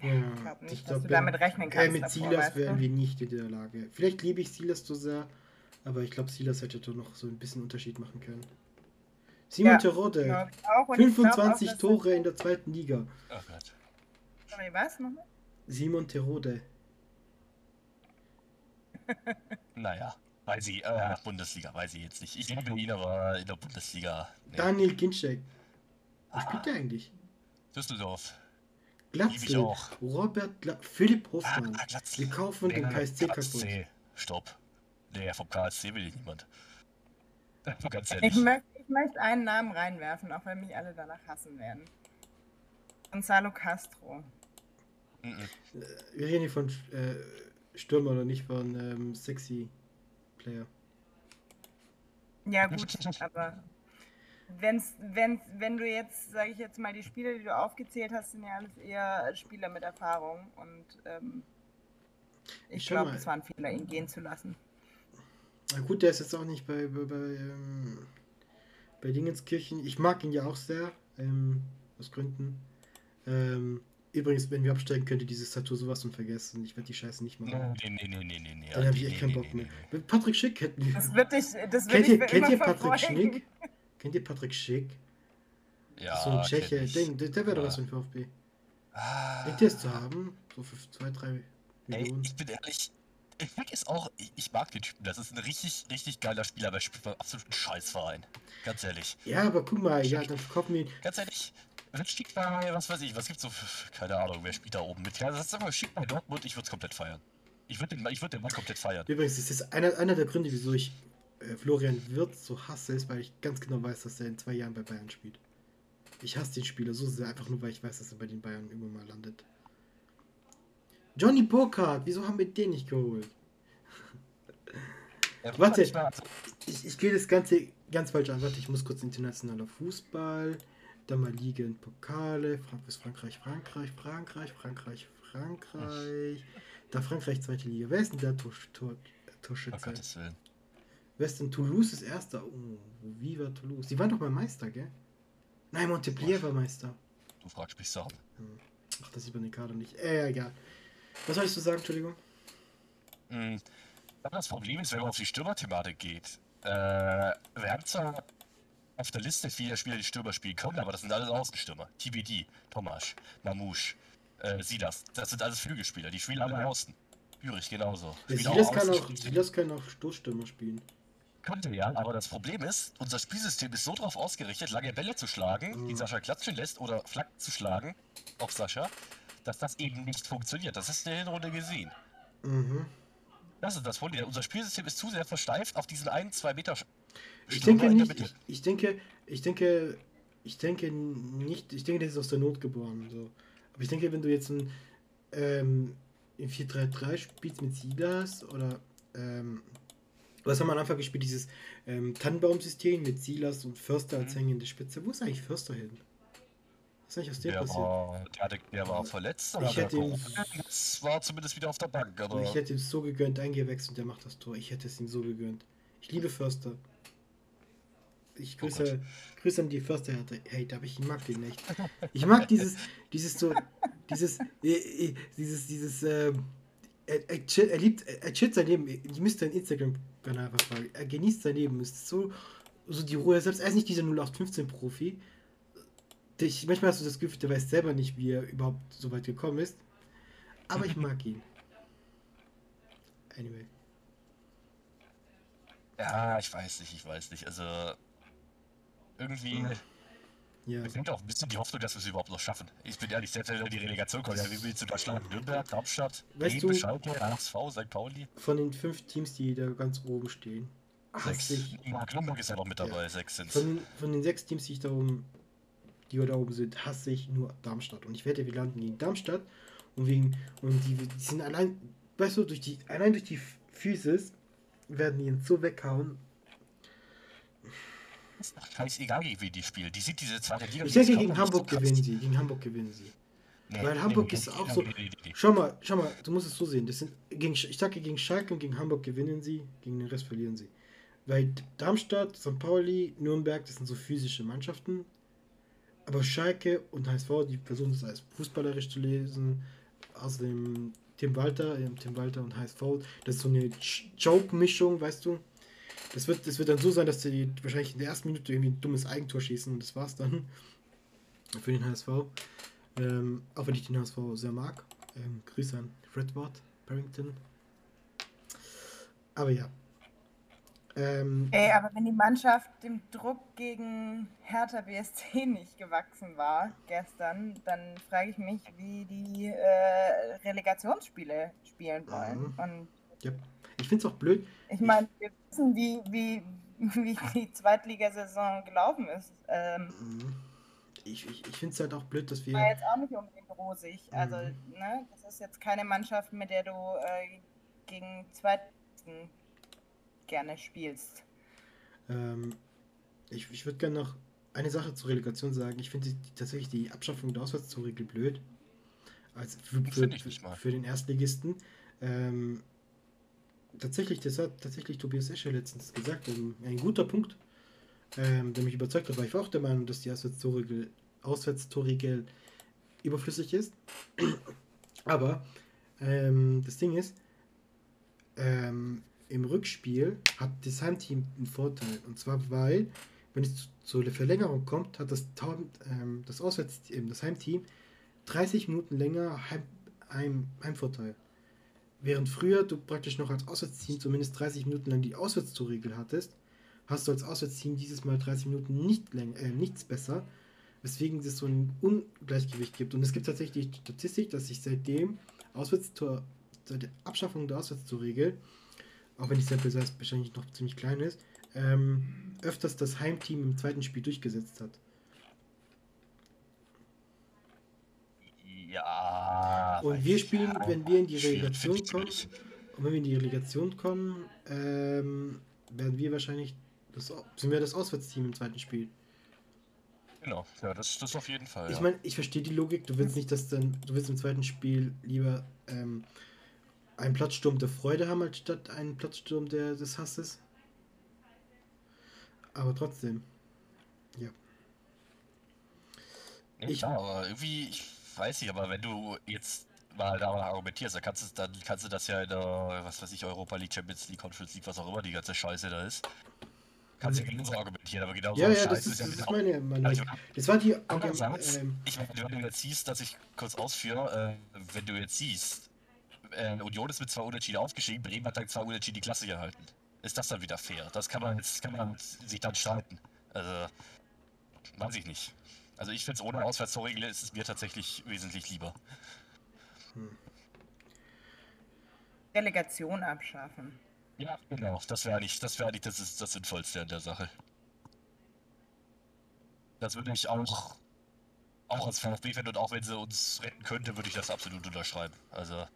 Ja, ich glaube nicht, ich dass glaub, du ja, damit rechnen Äh, kannst. mit davor, Silas weißt wären du? wir nicht in der Lage. Vielleicht liebe ich Silas so sehr, aber ich glaube, Silas hätte doch noch so ein bisschen Unterschied machen können. Simon Ja, Terodde, Glaub ich auch. Und ich glaub auch, 25 dass- Tore in der zweiten Liga. Oh Gott. Sorry, was nochmal? Simon Terodde. Naja, weiß ich, äh, Bundesliga, weiß ich jetzt nicht. Ich liebe ihn, aber in der Bundesliga. Nee. Daniel Ginczek. Wo spielt der eigentlich? Düsseldorf. Ich Glatzel. auch. Robert Gla Philipp Hoffmann. Ah, Glatzel. Wir kaufen den Nee, KSC kaputt. KSC. Stopp. Nee, vom KSC will ich niemand. Ganz Ich ehrlich. möchte, ich möchte einen Namen reinwerfen, auch wenn mich alle danach hassen werden. Gonzalo Castro. Mhm. Wir reden hier von äh, Stürmer oder nicht von ähm, sexy Player. Ja, gut, aber wenn's, wenn's, wenn du jetzt, sage ich jetzt mal, die Spieler, die du aufgezählt hast, sind ja alles eher Spieler mit Erfahrung. Und ähm, ich glaube, es war ein Fehler, ihn gehen zu lassen. Na gut, der ist jetzt auch nicht bei, bei, bei, ähm, bei Dingenskirchen. Ich mag ihn ja auch sehr, ähm, aus Gründen. Ähm, übrigens, wenn wir absteigen, könnt ihr dieses Tattoo sowas von vergessen. Ich werde die Scheiße nicht machen. Nee, nee, nee, nee, nee, nee. Dann habe ich echt keinen Bock mehr. Patrick Schick hätten wir. Das wird dich, das wird Kennt dich ihr, kennt ihr Patrick. Schick? Kennt ihr Patrick Schick? Ja, so ein Tscheche. ich. Der, der, wäre doch was für ein VfB. Ah, Denkt ihr es zu haben? So für 2, 3 Ey, Millionen. ich bin ehrlich, Schick ist auch, ich, ich mag den Typen, das ist ein richtig, richtig geiler Spieler, aber er spielt beim absoluten Scheißverein. Ganz ehrlich. Ja, aber guck mal, ja, dann verkaufen wir ihn. Ganz ehrlich, wenn Schick bei, was weiß ich, was gibt's so, für- keine Ahnung, wer spielt da oben mit? Ja, das ist aber Schick bei Dortmund, ich würde es komplett feiern. Ich würde den, ich würd den Mann komplett feiern. Übrigens, das ist einer, einer der Gründe, wieso ich Florian Wirtz so hasse, ist, weil ich ganz genau weiß, dass er in zwei Jahren bei Bayern spielt. Ich hasse den Spieler so sehr, einfach nur, weil ich weiß, dass er bei den Bayern irgendwann mal landet. Johnny Burkhardt, wieso haben wir den nicht geholt? Er Warte. mal- Ich, ich gehe das Ganze ganz falsch an. Warte, ich muss kurz internationaler Fußball, dann mal Liga und Pokale, Frank bis Frankreich, Frankreich, Frankreich, Frankreich, Frankreich. Da Frankreich zweite Liga. Wer ist denn der Tor, Tor, Oh Torschütze? Gottes Willen. Wer ist denn Toulouse ist erster? Oh, Viva Toulouse. Die waren doch mal Meister, gell? Nein, Montpellier war Meister. Du fragst mich Sachen. Ach, das sieht man den Kader nicht. Äh, egal. Was sollst du sagen, Entschuldigung? Aber Das Problem ist, wenn man auf die Stürmer-Thematik geht, äh, wir haben zwar auf der Liste viele Spieler, die Stürmer spielen können, aber das sind alles Außenstürmer. TBD, Tomasch, Mamouche, äh, Silas. Das sind alles Flügelspieler, die spielen alle außen. Jürich genauso. Ja, Silas, kann auch, Silas kann auch Stoßstürmer spielen. Könnte ja, aber das Problem ist, unser Spielsystem ist so darauf ausgerichtet, lange Bälle zu schlagen, die Mhm. Sascha klatschen lässt oder Flanken zu schlagen auf Sascha, dass das eben nicht funktioniert. Das ist in der Hinrunde gesehen. Mhm. Das ist das Problem. Unser Spielsystem ist zu sehr versteift auf diesen einen, zwei Meter Ich denke nicht, ich, ich denke, ich denke, ich denke nicht, ich denke, das ist aus der Not geboren. So. Aber ich denke, wenn du jetzt ein ähm, in 4-3-3 spielst mit Silas oder ähm, was haben wir am Anfang gespielt, dieses ähm, Tannenbaum-System mit Silas und Förster als Mhm. hängende Spitze. Wo ist eigentlich Förster hin? Was ist eigentlich aus dem Der passiert? war, der, hatte, der war verletzt, aber Ich hätte jetzt war zumindest wieder auf der Bank. Aber Ich hätte ihm so gegönnt, eingewechselt und der macht das Tor. Ich hätte es ihm so gegönnt. Ich liebe Förster. Ich Oh grüße, Gott. grüße an die Förster-Hater, aber ich mag den nicht. Ich mag dieses, dieses so, dieses, äh, äh, dieses, dieses, ähm, er, er, er liebt, er, chillt sein Leben. Ihr müsst dein Instagram-Kanal einfach fragen. Er genießt sein Leben. Es ist so, so die Ruhe. Selbst er ist nicht dieser 0815-Profi. Ich, manchmal hast du das Gefühl, der weiß selber nicht, wie er überhaupt so weit gekommen ist. Aber ich mag ihn. Anyway. ja, ich weiß nicht, ich weiß nicht. Also irgendwie Ja. Mir fehlt auch ein bisschen die Hoffnung, dass wir es überhaupt noch schaffen. Ich bin ehrlich, selbst wenn die Relegation kommt, ja, wie willst du da schlagen? Nürnberg, Darmstadt, Weißt Bremen, Schalke, HSV, St. Pauli? Von den fünf Teams, die da ganz oben stehen, hasse Sechs. Ja, Nürnberg ist ja noch mit dabei, sechs sind Von den, von den sechs Teams, die ich da oben, die da oben sind, hasse ich nur Darmstadt. Und ich wette, wir landen gegen Darmstadt. Und wegen, und die, die sind allein, weißt du, durch die, allein durch die Physis werden die uns so weghauen. Ist doch scheißegal, gegen wen die spielen. Die sind diese zweite Liga. Ich denke, gegen Hamburg gewinnen sie. Gegen Hamburg gewinnen sie. Nee, Weil Hamburg nee, ist nee, auch so-. Schau mal, schau mal, du musst es so sehen. Das sind, gegen, ich sage gegen Schalke und gegen Hamburg gewinnen sie, gegen den Rest verlieren sie. Weil Darmstadt, St. Pauli, Nürnberg, das sind so physische Mannschaften. Aber Schalke und HSV, die versuchen das als fußballerisch zu lesen. Außerdem Tim Walter, Tim Walter und HSV, das ist so eine Ch- Joke-Mischung, weißt du. Das wird, das wird dann so sein, dass die wahrscheinlich in der ersten Minute irgendwie ein dummes Eigentor schießen und das war's dann. Für den HSV. Ähm, auch wenn ich den HSV sehr mag. Ähm, Grüße an Fredward, Barrington. Aber ja. Ähm, Ey, aber wenn die Mannschaft dem Druck gegen Hertha BSC nicht gewachsen war gestern, dann frage ich mich, wie die äh, Relegationsspiele spielen wollen. Mhm. Und ja. Ich finde es auch blöd. ich meine, wir wissen, wie, wie, wie die Zweitligasaison gelaufen ist. Ähm, Mhm. Ich, ich, ich finde es halt auch blöd, dass wir. war jetzt auch nicht unbedingt rosig. Also, Mhm. ne, das ist jetzt keine Mannschaft, mit der du äh, gegen Zweitligisten gerne spielst. Ähm, ich ich würde gerne noch eine Sache zur Relegation sagen. Ich finde tatsächlich die Abschaffung der Auswärtstorregel blöd. Als für, für, Finde ich nicht mal. für den Erstligisten. Ähm, tatsächlich, das hat tatsächlich Tobias Escher letztens gesagt. Ähm, ein guter Punkt, ähm, der mich überzeugt hat, weil ich war auch der Meinung, dass die Auswärtstorregel, überflüssig ist. Aber ähm, das Ding ist, ähm, im Rückspiel hat das Heimteam einen Vorteil. Und zwar, weil, wenn es zu, einer Verlängerung kommt, hat das, ähm, das Auswärts ähm, das Heimteam 30 Minuten länger Heim, Heim, Heimvorteil. Während früher du praktisch noch als Auswärtsteam zumindest 30 Minuten lang die Auswärtstorregel hattest, hast du als Auswärtsteam dieses Mal 30 Minuten nicht läng äh, nichts besser, weswegen es so ein Ungleichgewicht gibt. Und es gibt tatsächlich die Statistik, dass sich seitdem Auswärtstor, seit der Abschaffung der Auswärtstorregel, auch wenn die Sample Size wahrscheinlich noch ziemlich klein ist, ähm, öfters das Heimteam im zweiten Spiel durchgesetzt hat. Ja. Und wir spielen, ja, wenn wir in die Relegation kommen, schwierig. und wenn wir in die Relegation kommen, ähm, werden wir wahrscheinlich das, sind wir das Auswärtsteam im zweiten Spiel. Genau, ja, das, das auf jeden Fall. Ich ja. meine, ich verstehe die Logik. Du willst nicht, dass dann, du willst im zweiten Spiel lieber ähm, einen Platzsturm der Freude haben, als statt einen Platzsturm der, des Hasses. Aber trotzdem. Ja, ich- klar, aber irgendwie, ich weiß nicht, aber wenn du jetzt mal daran argumentierst, dann kannst, du, dann kannst du das ja in der, was weiß ich, Europa League, Champions League, Conference League, was auch immer die ganze Scheiße da ist. Kannst du genauso argumentieren, aber genau Ja, so ja, das Scheiße ist, ja das ist meine Meinung. Also, Das war die Andererseits, ähm, ich meine, wenn du jetzt siehst, dass ich kurz ausführe, äh, wenn du jetzt siehst, äh, Union ist mit zwei Unentschieden aufgestiegen, Bremen hat dann zwei Unentschieden die Klasse gehalten. Ist das dann wieder fair? Das kann man jetzt, kann man sich dann streiten. Also, weiß ich nicht. Also ich finde es ohne Auswärtstorregel ist es mir tatsächlich wesentlich lieber. Relegation abschaffen. Ja, genau. Das wäre eigentlich, das wäre eigentlich das, ist das Sinnvollste an der Sache. Das würde ich auch, auch als VfB-Fan und auch wenn sie uns retten könnte, würde ich das absolut unterschreiben. Also, ja,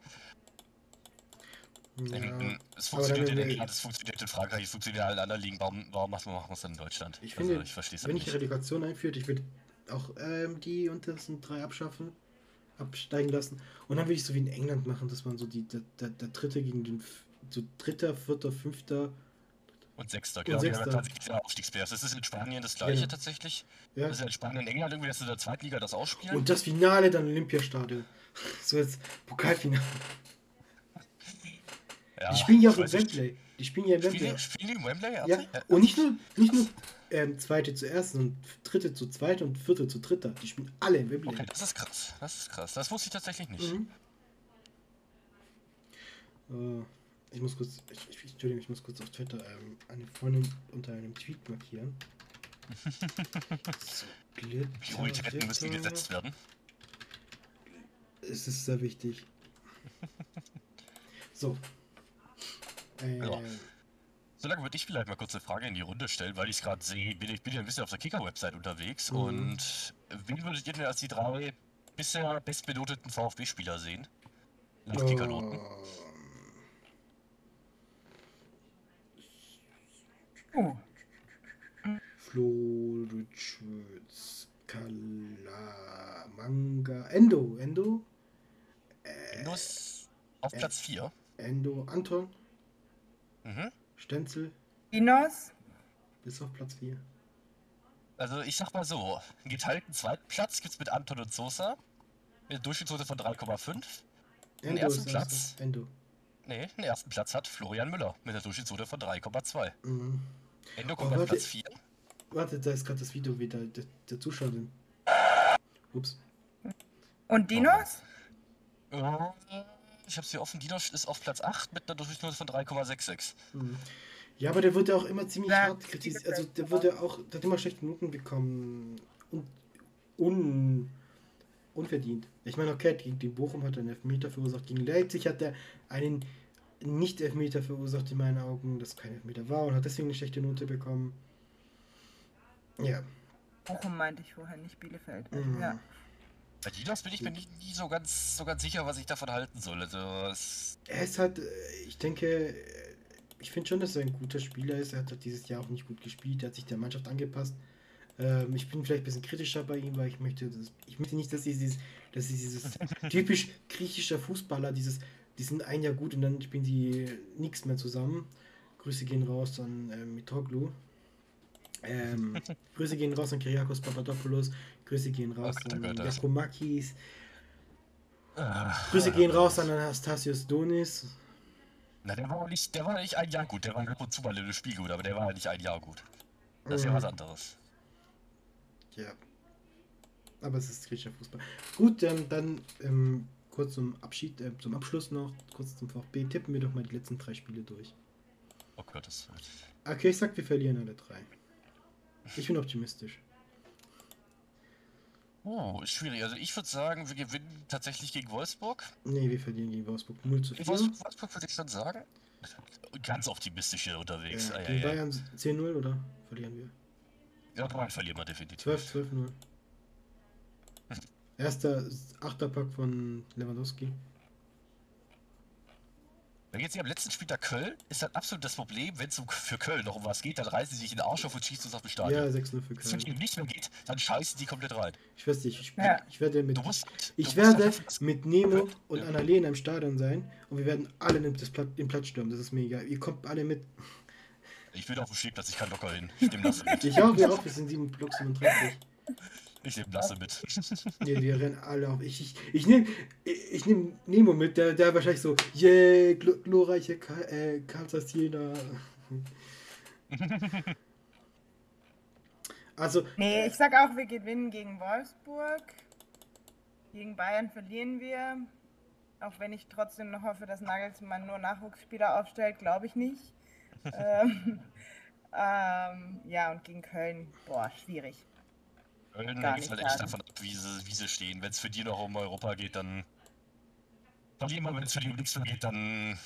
ähm, es funktioniert in England, es funktioniert in Frankreich, es funktioniert in allen anderen Ligen. Warum, warum machen wir es dann in Deutschland? ich also, finde, ich verstehe es wenn nicht. ich Relegation einführt, ich würde auch ähm, die untersten drei abschaffen, absteigen lassen. Und dann würde ich so wie in England machen, dass man so die, der, der, der dritte gegen den so dritter, vierter, fünfter. Und Sechster, genau. haben Sechster. tatsächlich diese Aufstiegsplayoffs. Das ist in Spanien das gleiche Genau. tatsächlich. Ja. Das ist in Spanien und England irgendwie, dass sie in der Zweitliga das ausspielen. Und das Finale dann Olympiastadion. So jetzt Pokalfinale. ja, die spielen ja auch ich weiß nicht. Wembley. Die spielen ja in Wembley. Spielen, spielen die im Wembley? Ja, und nicht nur, nicht nur ähm, zweite zu ersten und dritte zu zweite und vierte zu dritter. Die spielen alle in Wembley. Okay, das ist krass. Das ist krass. Das wusste ich tatsächlich nicht. Mhm. Äh, ich muss kurz, ich, ich, Entschuldigung, ich muss kurz auf Twitter ähm, eine Freundin unter einem Tweet markieren. Split Prioritäten müssen gesetzt werden. Es ist sehr wichtig. So. Äh, Ja. Solange würde ich vielleicht mal kurz eine Frage in die Runde stellen, weil ich es gerade sehe, bin ich bin ja ein bisschen auf der Kicker-Website unterwegs Mhm. und wen würdet ihr denn als die drei bisher bestbenoteten VfB-Spieler sehen? Nach Kickernoten. Uh, Flo, Richards, Kala, Manga, Endo, Endo, Minus auf äh, Platz 4. Endo, Anton, Mhm. Stenzel, Dinos, bis auf Platz 4. Also ich sag mal so, einen geteilten zweiten Platz gibt's mit Anton und Sosa. Mit einer Durchschnittsnote von 3,5. Den ersten Platz? erster. Endo. Nee, den ersten Platz hat Florian Müller mit einer Durchschnittsnote von 3,2. Mhm. Endo kommt Oh, auf warte. Platz 4. Warte, da ist gerade das Video wieder, der, der Zuschauer. drin. Ups. und Dinos? Äh, Ich hab's hier offen, Dinos ist auf Platz 8 mit einer Durchschnittsnote von 3,66. Mhm. Ja, aber der wird ja auch immer ziemlich Ja, hart kritisiert. Also der wird ja auch, der hat immer schlechte Noten bekommen. Und un, unverdient. Ich meine, okay, gegen den Bochum hat er einen Elfmeter verursacht. Gegen Leipzig hat er einen Nicht-Elfmeter verursacht in meinen Augen, das kein Elfmeter war und hat deswegen eine schlechte Note bekommen. Ja. Bochum meinte ich vorher, nicht Bielefeld. Mhm. Ja. Bei bin ich mir nie, nie so, ganz, so ganz sicher, was ich davon halten soll. Also, es, Er ist halt, äh, ich denke, äh, ich finde schon, dass er ein guter Spieler ist. Er hat halt dieses Jahr auch nicht gut gespielt. Er hat sich der Mannschaft angepasst. Ähm, ich bin vielleicht ein bisschen kritischer bei ihm, weil ich möchte, dass, ich möchte nicht, dass sie dieses, dass sie dieses typisch griechischer Fußballer, dieses, die sind ein Jahr gut und dann spielen die nichts mehr zusammen. Grüße gehen raus an ähm, Mitoglu. Ähm, Grüße gehen raus an Kyriakos Papadopoulos. Grüße gehen raus oh an Yakomakis. Ah, Grüße gehen raus an Anastasios Donis. Na, der war auch nicht, der war nicht ein Jahr gut. Der war ab und zu mal in dem Spiel gut, aber der war nicht ein Jahr gut. Das ist ja Mhm. was anderes. Ja. Aber es ist griechischer Fußball. Gut, ähm, dann ähm, kurz zum Abschied, äh, zum Abschluss noch, kurz zum VfB. Tippen wir doch mal die letzten drei Spiele durch. Oh Gott, das Okay, ich sag, wir verlieren alle drei. Ich bin optimistisch. Oh, ist schwierig. Also ich würde sagen, wir gewinnen tatsächlich gegen Wolfsburg. Nee, wir verlieren gegen Wolfsburg 0 zu 4. Wolfsburg, Wolfsburg würde ich schon sagen. Ganz optimistisch hier unterwegs. Ja, Ja, gegen ja, ja. Bayern 10-0 oder verlieren wir? ja, Bayern verlieren wir definitiv. 12, 12 0. Erster Achterpack von Lewandowski. Wenn jetzt hier am letzten Spieltag Köln, ist das absolut das Problem, wenn es um, für Köln noch um was geht, dann reißen sie sich in den Arsch auf und schießen uns auf dem Stadion. Ja, 6-0 für Wenn es Köln. nicht mehr geht, dann scheißen die komplett rein. Ich weiß nicht, ich, Ja. ich werde mit Du musst, Ich du werde mit Nemo und Ja. Annalena im Stadion sein und wir werden alle in das Platz, den Platz stürmen. Das ist mir egal. Ihr kommt alle mit. Ich bin auf dem Stehplatz, ich kann locker hin. Ich nehme Lasse mit. Ich auch, wir auch, wir sind 7 Block 37. Ich nehme Lasse mit. Nee, wir rennen alle auf. Ich, ich, ich nehme ich, nehm Nemo mit, der, der wahrscheinlich so, yeah, gl glorreiche Ka äh, Kansas Jena. Also, Nee, ich sag auch, wir gewinnen gegen Wolfsburg. Gegen Bayern verlieren wir. Auch wenn ich trotzdem noch hoffe, dass Nagelsmann nur Nachwuchsspieler aufstellt, glaube ich nicht. ähm, ähm, ja, und gegen Köln, boah, schwierig. Köln hängt nicht halt echt davon ab, wie sie, wie sie stehen. Wenn es für die noch um Europa geht, dann verlieren wir. Wenn es für die um nichts mehr geht, dann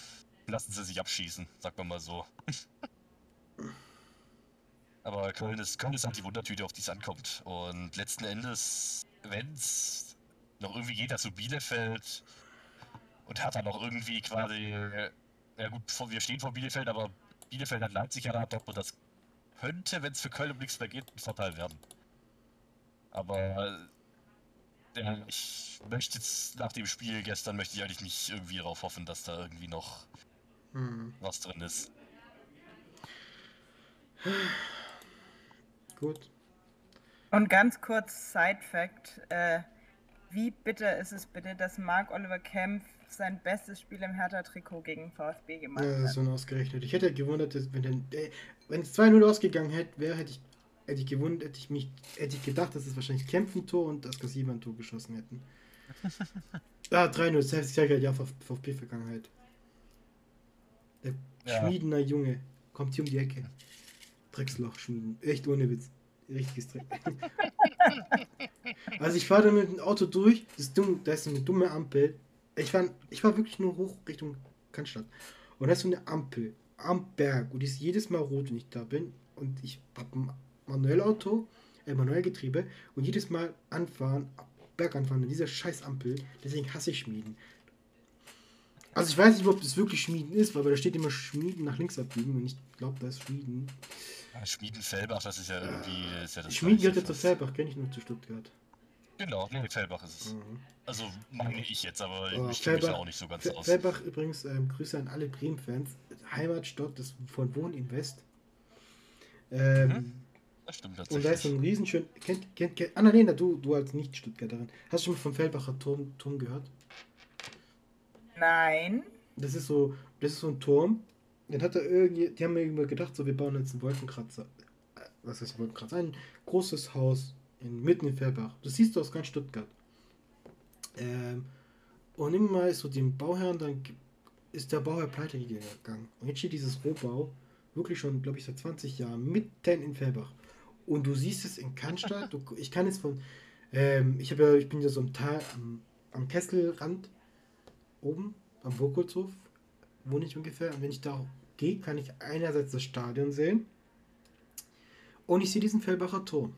lassen sie sich abschießen, sagt man mal so. Aber Köln ist, Köln ist halt die Wundertüte, auf die es ankommt. Und letzten Endes, wenn es noch irgendwie geht, dazu Bielefeld und hat dann noch irgendwie quasi, ja gut, wir stehen vor Bielefeld, aber Bielefeld hat Leipzig ja da, Dortmund, das könnte, wenn es für Köln um nichts mehr geht, ein Vorteil werden. Aber äh, ich möchte jetzt nach dem Spiel gestern möchte ich eigentlich nicht irgendwie darauf hoffen, dass da irgendwie noch hm, was drin ist. gut. Und ganz kurz Side-Fact: äh, Wie bitter ist es bitte, dass Marc Oliver Kempf sein bestes Spiel im Hertha-Trikot gegen VfB gemacht Ja, hat? so ausgerechnet. Ich hätte gewundert, dass, wenn, äh, wenn es 2-0 ausgegangen hätte, wäre, hätte ich, hätte ich gewundert, hätte ich mich, hätte ich gedacht, dass es wahrscheinlich Kämpfen Tor und das Kassiva ein Tor geschossen hätten. ah, 3-0, das heißt, ich sage ja, VfB-Vergangenheit. Der Ja. Schmiedener Junge kommt hier um die Ecke. Drecksloch schmieden. Echt ohne Witz. Richtiges Dreck. also ich fahre da mit dem Auto durch, das ist dumm, da ist so eine dumme Ampel. Ich war, ich war wirklich nur hoch Richtung Cannstatt. Und da ist so eine Ampel am Berg und die ist jedes Mal rot, wenn ich da bin. Und ich ein Manuellauto, äh, Manuellgetriebe und jedes Mal anfahren, Berg anfahren an dieser scheiß Ampel. Deswegen hasse ich Schmieden. Also ich weiß nicht, ob das wirklich Schmieden ist, aber da steht immer Schmieden nach links abbiegen und ich glaube, da ist Schmieden. Ja, Schmieden Fellbach, das ist ja irgendwie ist ja das Schmieden gehört ja zu. Fellbach, kenne ich nur zu Stuttgart. Genau, nee, Fellbach ist es. Mhm. Also meine ich jetzt, aber Oh, ich kenne mich da auch nicht so ganz Fe- aus. Fellbach übrigens, ähm, Grüße an alle Bremen-Fans. Heimatstadt des, von Wohn Invest. Ähm, Mhm, Das stimmt Und da ist tatsächlich. ein riesenschön. Kennt, kennt, kennt, Annalena, du, du als Nicht-Stuttgarterin, hast du schon mal vom Feldbacher Turm, Turm gehört? Nein. Das ist so, das ist so ein Turm. Den hat er irgendwie, die haben mir immer gedacht, so wir bauen jetzt einen Wolkenkratzer. Äh, Was ist ein Wolkenkratzer? Ein großes Haus in, mitten in Feldbach. Das siehst du aus ganz Stuttgart. Ähm, und immer mal ist so dem Bauherrn, dann ist der Bauherr pleite gegangen. Und jetzt steht dieses Rohbau wirklich schon, glaube ich, seit 20 Jahren mitten in Feldbach. Und du siehst es in Cannstatt. Du, ich kann jetzt von, ähm, ich ja, ich bin ja so am Tal, am, am Kesselrand oben, am Burgholzhof, wohne ich ungefähr. Und wenn ich da gehe, kann ich einerseits das Stadion sehen und ich sehe diesen Fellbacher Turm.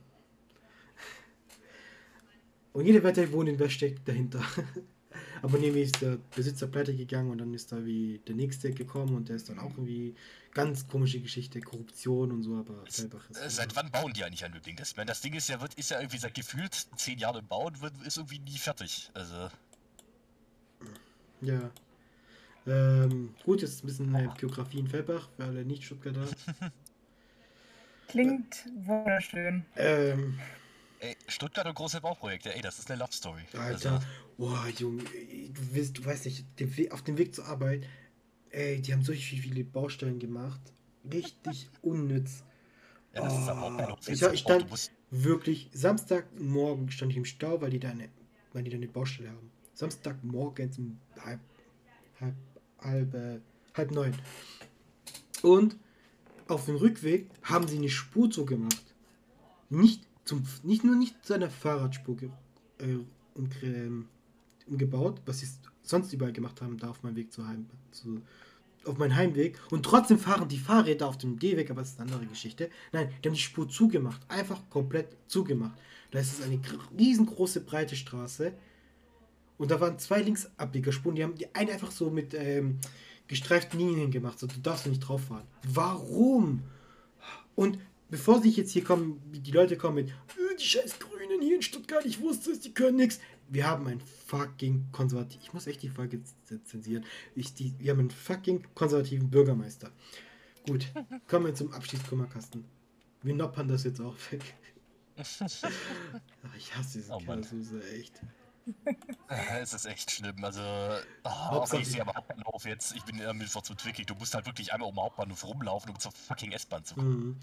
Und jeder Wetter wohnt in wer steckt dahinter. aber irgendwie ist der Besitzer pleite gegangen und dann ist da wie der nächste gekommen und der ist dann auch irgendwie ganz komische Geschichte, Korruption und so, aber Fellbach ist. Äh, Seit wann bauen die eigentlich ein Löbling? Das, ich meine, das Ding ist ja, wird, ist ja irgendwie seit gefühlt zehn Jahren im Bau und wird, ist irgendwie nie fertig. Also, Ja. Ähm, gut, jetzt ein bisschen äh, Geografie in Fellbach, für alle Nicht-Stuttgarter. Klingt wunderschön. ähm, ey, Stuttgart und große Bauprojekte, ey, das ist eine Love Story. Alter, Also, boah, Junge, ey, du willst, du weißt nicht, auf dem Weg zur Arbeit, ey, die haben so viele Baustellen gemacht. Richtig unnütz. ja, das ist Oh, aber auch noch ich- viel ich zu stand-. Wirklich, Samstagmorgen stand ich im Stau, weil die da eine, weil die da eine Baustelle haben. Samstagmorgens um halb, halb, halb, äh, halb neun. Und auf dem Rückweg haben sie eine Spur zugemacht. Nicht zum, nicht nur nicht zu einer Fahrradspur ge, äh, um, ähm, umgebaut, was sie sonst überall gemacht haben, da auf meinem Weg zu Heim, zu, auf meinen Heimweg. Und trotzdem fahren die Fahrräder auf dem Gehweg, aber das ist eine andere Geschichte. Nein, die haben die Spur zugemacht. Einfach komplett zugemacht. Da ist es eine gr- riesengroße, breite Straße. Und da waren zwei Linksabbiegerspuren. Die haben die eine einfach so mit ähm, gestreiften Linien gemacht. So, du darfst nicht drauf fahren. Warum? Und bevor sich jetzt hier kommen, die Leute kommen mit, "Äh, die scheiß Grünen hier in Stuttgart, ich wusste es, die können nichts. Wir haben einen fucking konservativ. Ich muss echt die Folge zensieren. Ich, die, wir haben einen fucking konservativen Bürgermeister. Gut, kommen wir zum Abschiedskummerkasten. Wir noppern das jetzt auch weg. Ach, ich hasse diese Oh Mann. Käsesoße, echt. Äh, Es ist echt schlimm. Also, oh, Hauptsache- ich sehe aber Hauptbahnhof jetzt. Ich bin in Milford zu Twickig. Du musst halt wirklich einmal um den Hauptbahnhof rumlaufen, um zur fucking S-Bahn zu kommen. Mhm.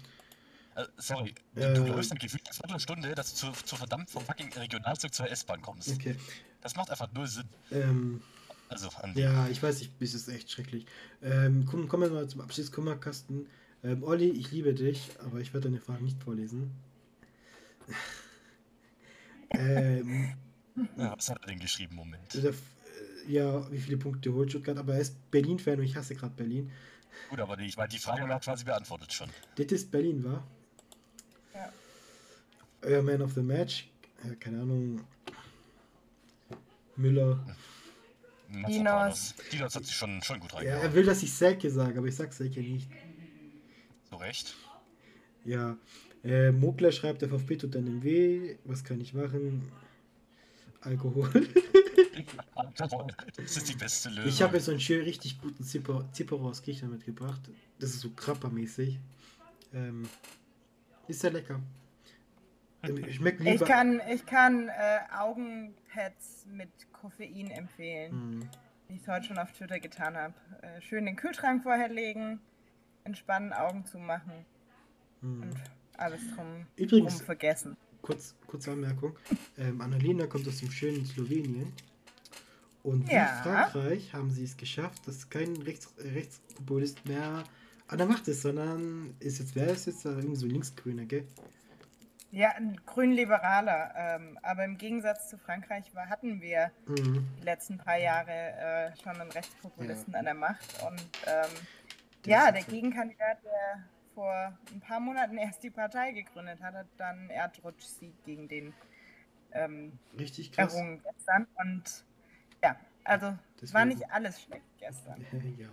Äh, sorry, du, Äh. du läufst dann gefühlt eine Viertelstunde, dass du zu, zu verdammt vom fucking Regionalzug zur S-Bahn kommst. Okay. Das macht einfach null Sinn. Ähm, Also, ja, ich weiß, ich, es ist echt schrecklich. Ähm, komm, kommen wir mal zum Abschiedskummerkasten. Ähm, Olli, ich liebe dich, aber ich werde deine Fragen nicht vorlesen. ähm, ja, was hat er denn geschrieben? Moment. der, äh, ja, wie viele Punkte holt Stuttgart? Aber er ist Berlin-Fan und ich hasse gerade Berlin. Gut, aber die, ich meine, die Frage war quasi beantwortet schon. Das ist Berlin, war? Ja. Euer Man of the Match, äh, keine Ahnung. Müller. Dinos. Dinos hat sich schon, schon gut Ja, reingehauen. er will, dass ich Selke sage, aber ich sag Selke nicht. Zu Recht. Ja. Äh, Mokler schreibt, der VfB tut einem weh. Was kann ich machen? Alkohol. Das ist die beste Lösung. Ich habe jetzt so einen schön richtig guten Zipper, Zipperer aus Griechenland mitgebracht. Das ist so krappermäßig. Ähm, ist sehr lecker. Ähm, Schmeckt Ich lieber. kann, ich kann äh, Augenpads mit Koffein empfehlen, Hm. wie ich es heute schon auf Twitter getan habe. Äh, schön den Kühlschrank vorher legen, entspannen, Augen zumachen Hm. und alles drum, Übrigens- drum vergessen. Kurz, kurze Anmerkung. Ähm, Annalena kommt aus dem schönen Slowenien. Und Ja. Frankreich haben sie es geschafft, dass kein Rechts, äh, Rechtspopulist mehr an der Macht ist, sondern ist jetzt, wer ist jetzt da irgendwie so linksgrüner, gell? Ja, ein grün-liberaler. Ähm, aber im Gegensatz zu Frankreich war, hatten wir Mhm. die letzten paar Jahre äh, schon einen Rechtspopulisten Ja. an der Macht. Und ähm, ja, der so. Gegenkandidat, der vor ein paar Monaten erst die Partei gegründet hat, hat dann Erdrutsch-Sieg gegen den ähm, Richtig krass. errungen gestern. Und ja, also es war Deswegen- nicht alles schlecht gestern. ja.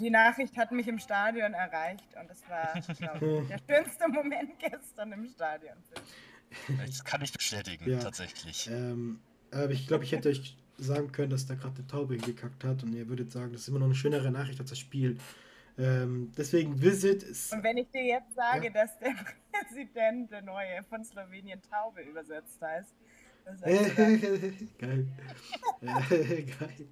Die Nachricht hat mich im Stadion erreicht und es war glaub ich, der schönste Moment gestern im Stadion. Das kann ich bestätigen, Ja. tatsächlich. Ähm, aber ich glaube, ich hätte euch sagen können, dass da gerade eine Taube gekackt hat und ihr würdet sagen, das ist immer noch eine schönere Nachricht als das Spiel. Ähm, deswegen Visit ist. Und wenn ich dir jetzt sage, Ja. dass der Präsident, der neue von Slowenien Taube übersetzt heißt, geil. Geil.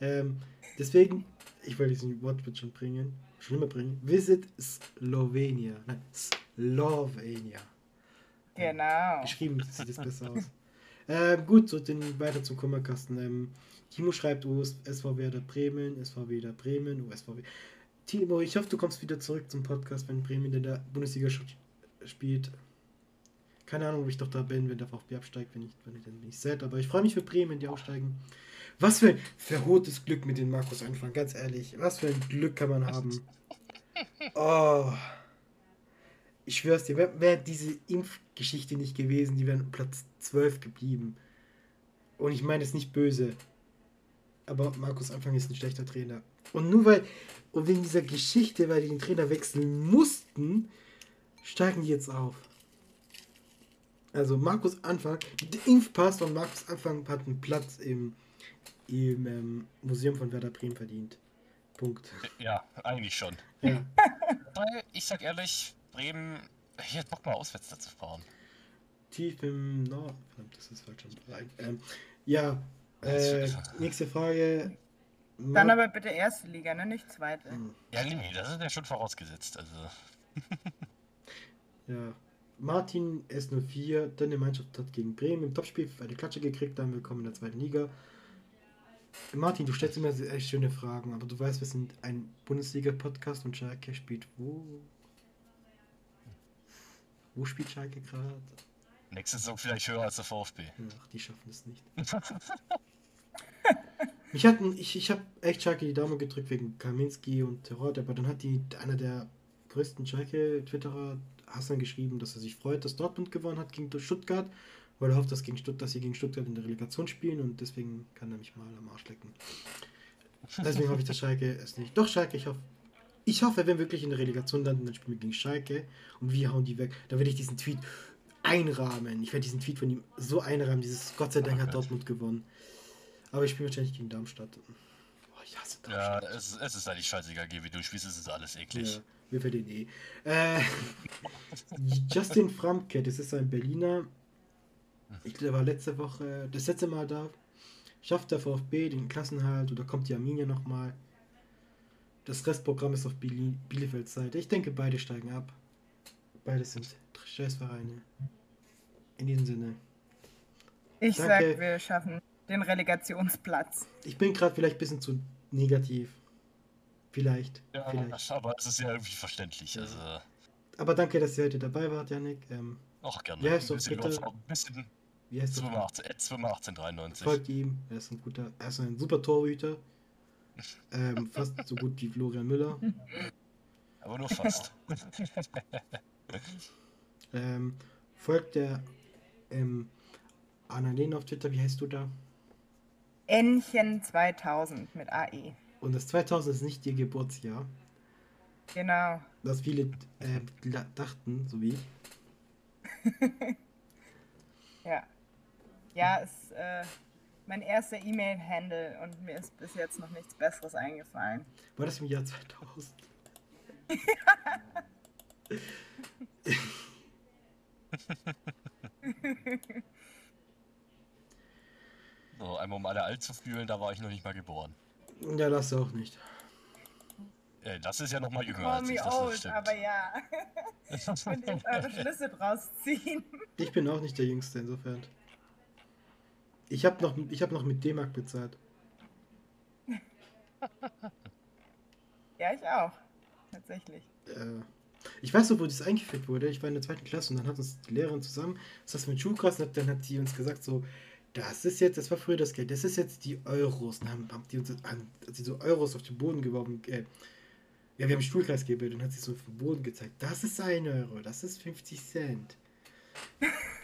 Ähm, deswegen, ich wollte diesen Wortwitz schon bringen, schon immer bringen. Visit Slovenia. Nein, Slovenia. genau. Geschrieben sieht es besser aus. Ähm, gut, so den weiter zum Kummerkasten. Ähm, Timo schreibt, oh, SV Werder Bremen, SV Werder Bremen, SV Werder. Timo, ich hoffe, du kommst wieder zurück zum Podcast, wenn Bremen in der Bundesliga spielt. Keine Ahnung, ob ich doch da bin, wenn der VfB absteigt, wenn ich, wenn ich dann bin ich sad, aber ich freue mich für Bremen, die aufsteigen. Was für ein verhohtes Glück mit den Markus anfangen, ganz ehrlich. Was für ein Glück kann man haben. Oh. Ich schwör's dir, wäre wär diese Impfgeschichte nicht gewesen, die wären Platz 12 geblieben. Und ich meine es nicht böse. Aber Markus Anfang ist ein schlechter Trainer. Und nur weil, und wegen dieser Geschichte, weil die den Trainer wechseln mussten, steigen die jetzt auf. Also Markus Anfang, der Impfpass von Markus Anfang hat einen Platz im, im ähm, Museum von Werder Bremen verdient. Punkt. Ja, eigentlich schon. Ja. Weil, ich sag ehrlich, Bremen, ich hätte Bock mal auswärts da zu fahren. Tief im Norden. Verdammt, das ist falsch. Ähm, ja, äh, nächste Frage. Dann aber bitte erste Liga, ne? Nicht zweite. Hm. Ja, nee, das ist ja schon vorausgesetzt. Also, Ja. Martin S04, deine Mannschaft hat gegen Bremen im Topspiel eine Klatsche gekriegt, dann willkommen in der zweiten Liga. Martin, du stellst immer sehr- echt schöne Fragen, aber du weißt, wir sind ein Bundesliga-Podcast und Schalke spielt wo? Wo spielt Schalke gerade? nächste Saison vielleicht höher als der VfB. Ach, die schaffen es nicht. Mich hatten, ich, ich habe echt Schalke die Daumen gedrückt wegen Kaminski und Terror, aber dann hat die einer der größten Schalke-Twitterer, Hassan, geschrieben, dass er sich freut, dass Dortmund gewonnen hat gegen Stuttgart, weil er hofft, dass, gegen Stutt dass sie gegen Stuttgart in der Relegation spielen und deswegen kann er mich mal am Arsch lecken. Deswegen hoffe ich, dass Schalke es nicht. Doch, Schalke, ich hoffe. Ich hoffe, wenn wir wirklich in der Relegation landen, dann spielen wir gegen Schalke und wir hauen die weg. Dann werde ich diesen Tweet einrahmen. Ich werde diesen Tweet von ihm so einrahmen. Dieses Gott sei Dank hat Dortmund gewonnen. Aber ich spiele wahrscheinlich gegen Darmstadt. Oh, ich hasse Ja, Darmstadt. es, es ist eigentlich scheißegal, wie du spielst, es ist alles eklig. Ja, wir verlieren eh. Äh, Justin Framke, das ist ein Berliner. Ich glaube, war letzte Woche, das letzte Mal da. Schafft der VfB den Klassenhalt oder kommt die Arminia nochmal? Das Restprogramm ist auf Biele Bielefelds Seite. Ich denke, beide steigen ab. Beide sind Scheißvereine. In diesem Sinne. Ich Danke. sag, wir schaffen den Relegationsplatz. Ich bin gerade vielleicht ein bisschen zu negativ. Vielleicht. Ja, vielleicht. aber es ist ja irgendwie verständlich. Also, Aber danke, dass ihr heute dabei wart, Janik. Ähm, auch gerne. Ja, bisschen, bitte- ein bisschen wie heißt der? 18, äh, 1893. Folgt ihm. Er ist ein guter, er ist ein super Torhüter. Ähm, fast so gut wie Florian Müller. Aber nur fast. Ähm, folgt der ähm, Annalena auf Twitter. Wie heißt du da? Ännchen 2000 mit AE. Und das 2000 ist nicht ihr Geburtsjahr. Genau. Was viele äh, dachten, so wie ich. Ja. Ja, ist äh, mein erster E-Mail-Handle und mir ist bis jetzt noch nichts Besseres eingefallen. War das im Jahr 2000? So, einmal um alle alt zu fühlen, da war ich noch nicht mal geboren. Ja, das auch nicht. Äh, das ist ja noch mal jünger Call als ich, me das old, stimmt. aber ja. Könnt ihr eure Schlüsse draus ziehen. Ich bin auch nicht der Jüngste insofern. Ich habe noch, ich hab noch mit D-Mark bezahlt. Ja, ich auch. Tatsächlich. Äh, ich weiß noch, wo das eingeführt wurde. Ich war in der zweiten Klasse und dann hat uns die Lehrerin zusammen, das heißt mit Schulklassen, dann hat die uns gesagt so, das ist jetzt, das war früher das Geld, das ist jetzt die Euros. Und dann haben, haben die uns hat sie so Euros auf den Boden geworfen. Äh, ja, wir haben Stuhlkreis gebildet und hat sie so auf den Boden gezeigt. Das ist ein Euro, das ist 50 Cent.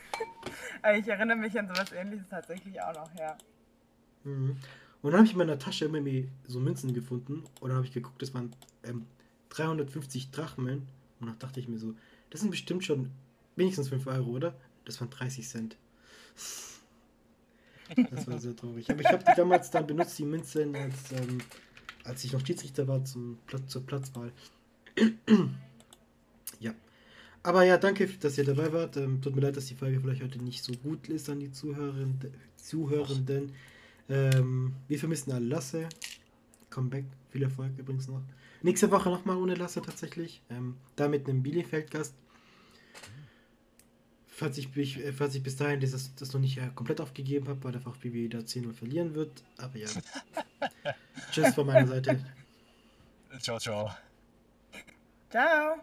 Ich erinnere mich an sowas ähnliches tatsächlich auch noch, ja. Mhm. Und dann habe ich in meiner Tasche immer so Münzen gefunden und dann habe ich geguckt, das waren ähm, 350 Drachmen und dann dachte ich mir so, das sind bestimmt schon wenigstens 5 Euro, oder? Das waren 30 Cent. Das war sehr traurig. Aber ich habe die damals dann benutzt, die Münzen, als, ähm, als ich noch Schiedsrichter war zum Platz, zur Platzwahl. Aber ja, danke, dass ihr dabei wart. Ähm, tut mir leid, dass die Folge vielleicht heute nicht so gut ist an die Zuhörenden. Zuhörenden. Ähm, wir vermissen alle Lasse. Comeback, viel Erfolg übrigens noch. Nächste Woche nochmal ohne Lasse tatsächlich. Ähm, da mit einem Bielefeld-Gast. Falls ich, äh, falls ich bis dahin das, das noch nicht äh, komplett aufgegeben habe, weil der VfB wieder 10-0 verlieren wird. Aber ja. Tschüss von meiner Seite. Ciao, ciao. Ciao.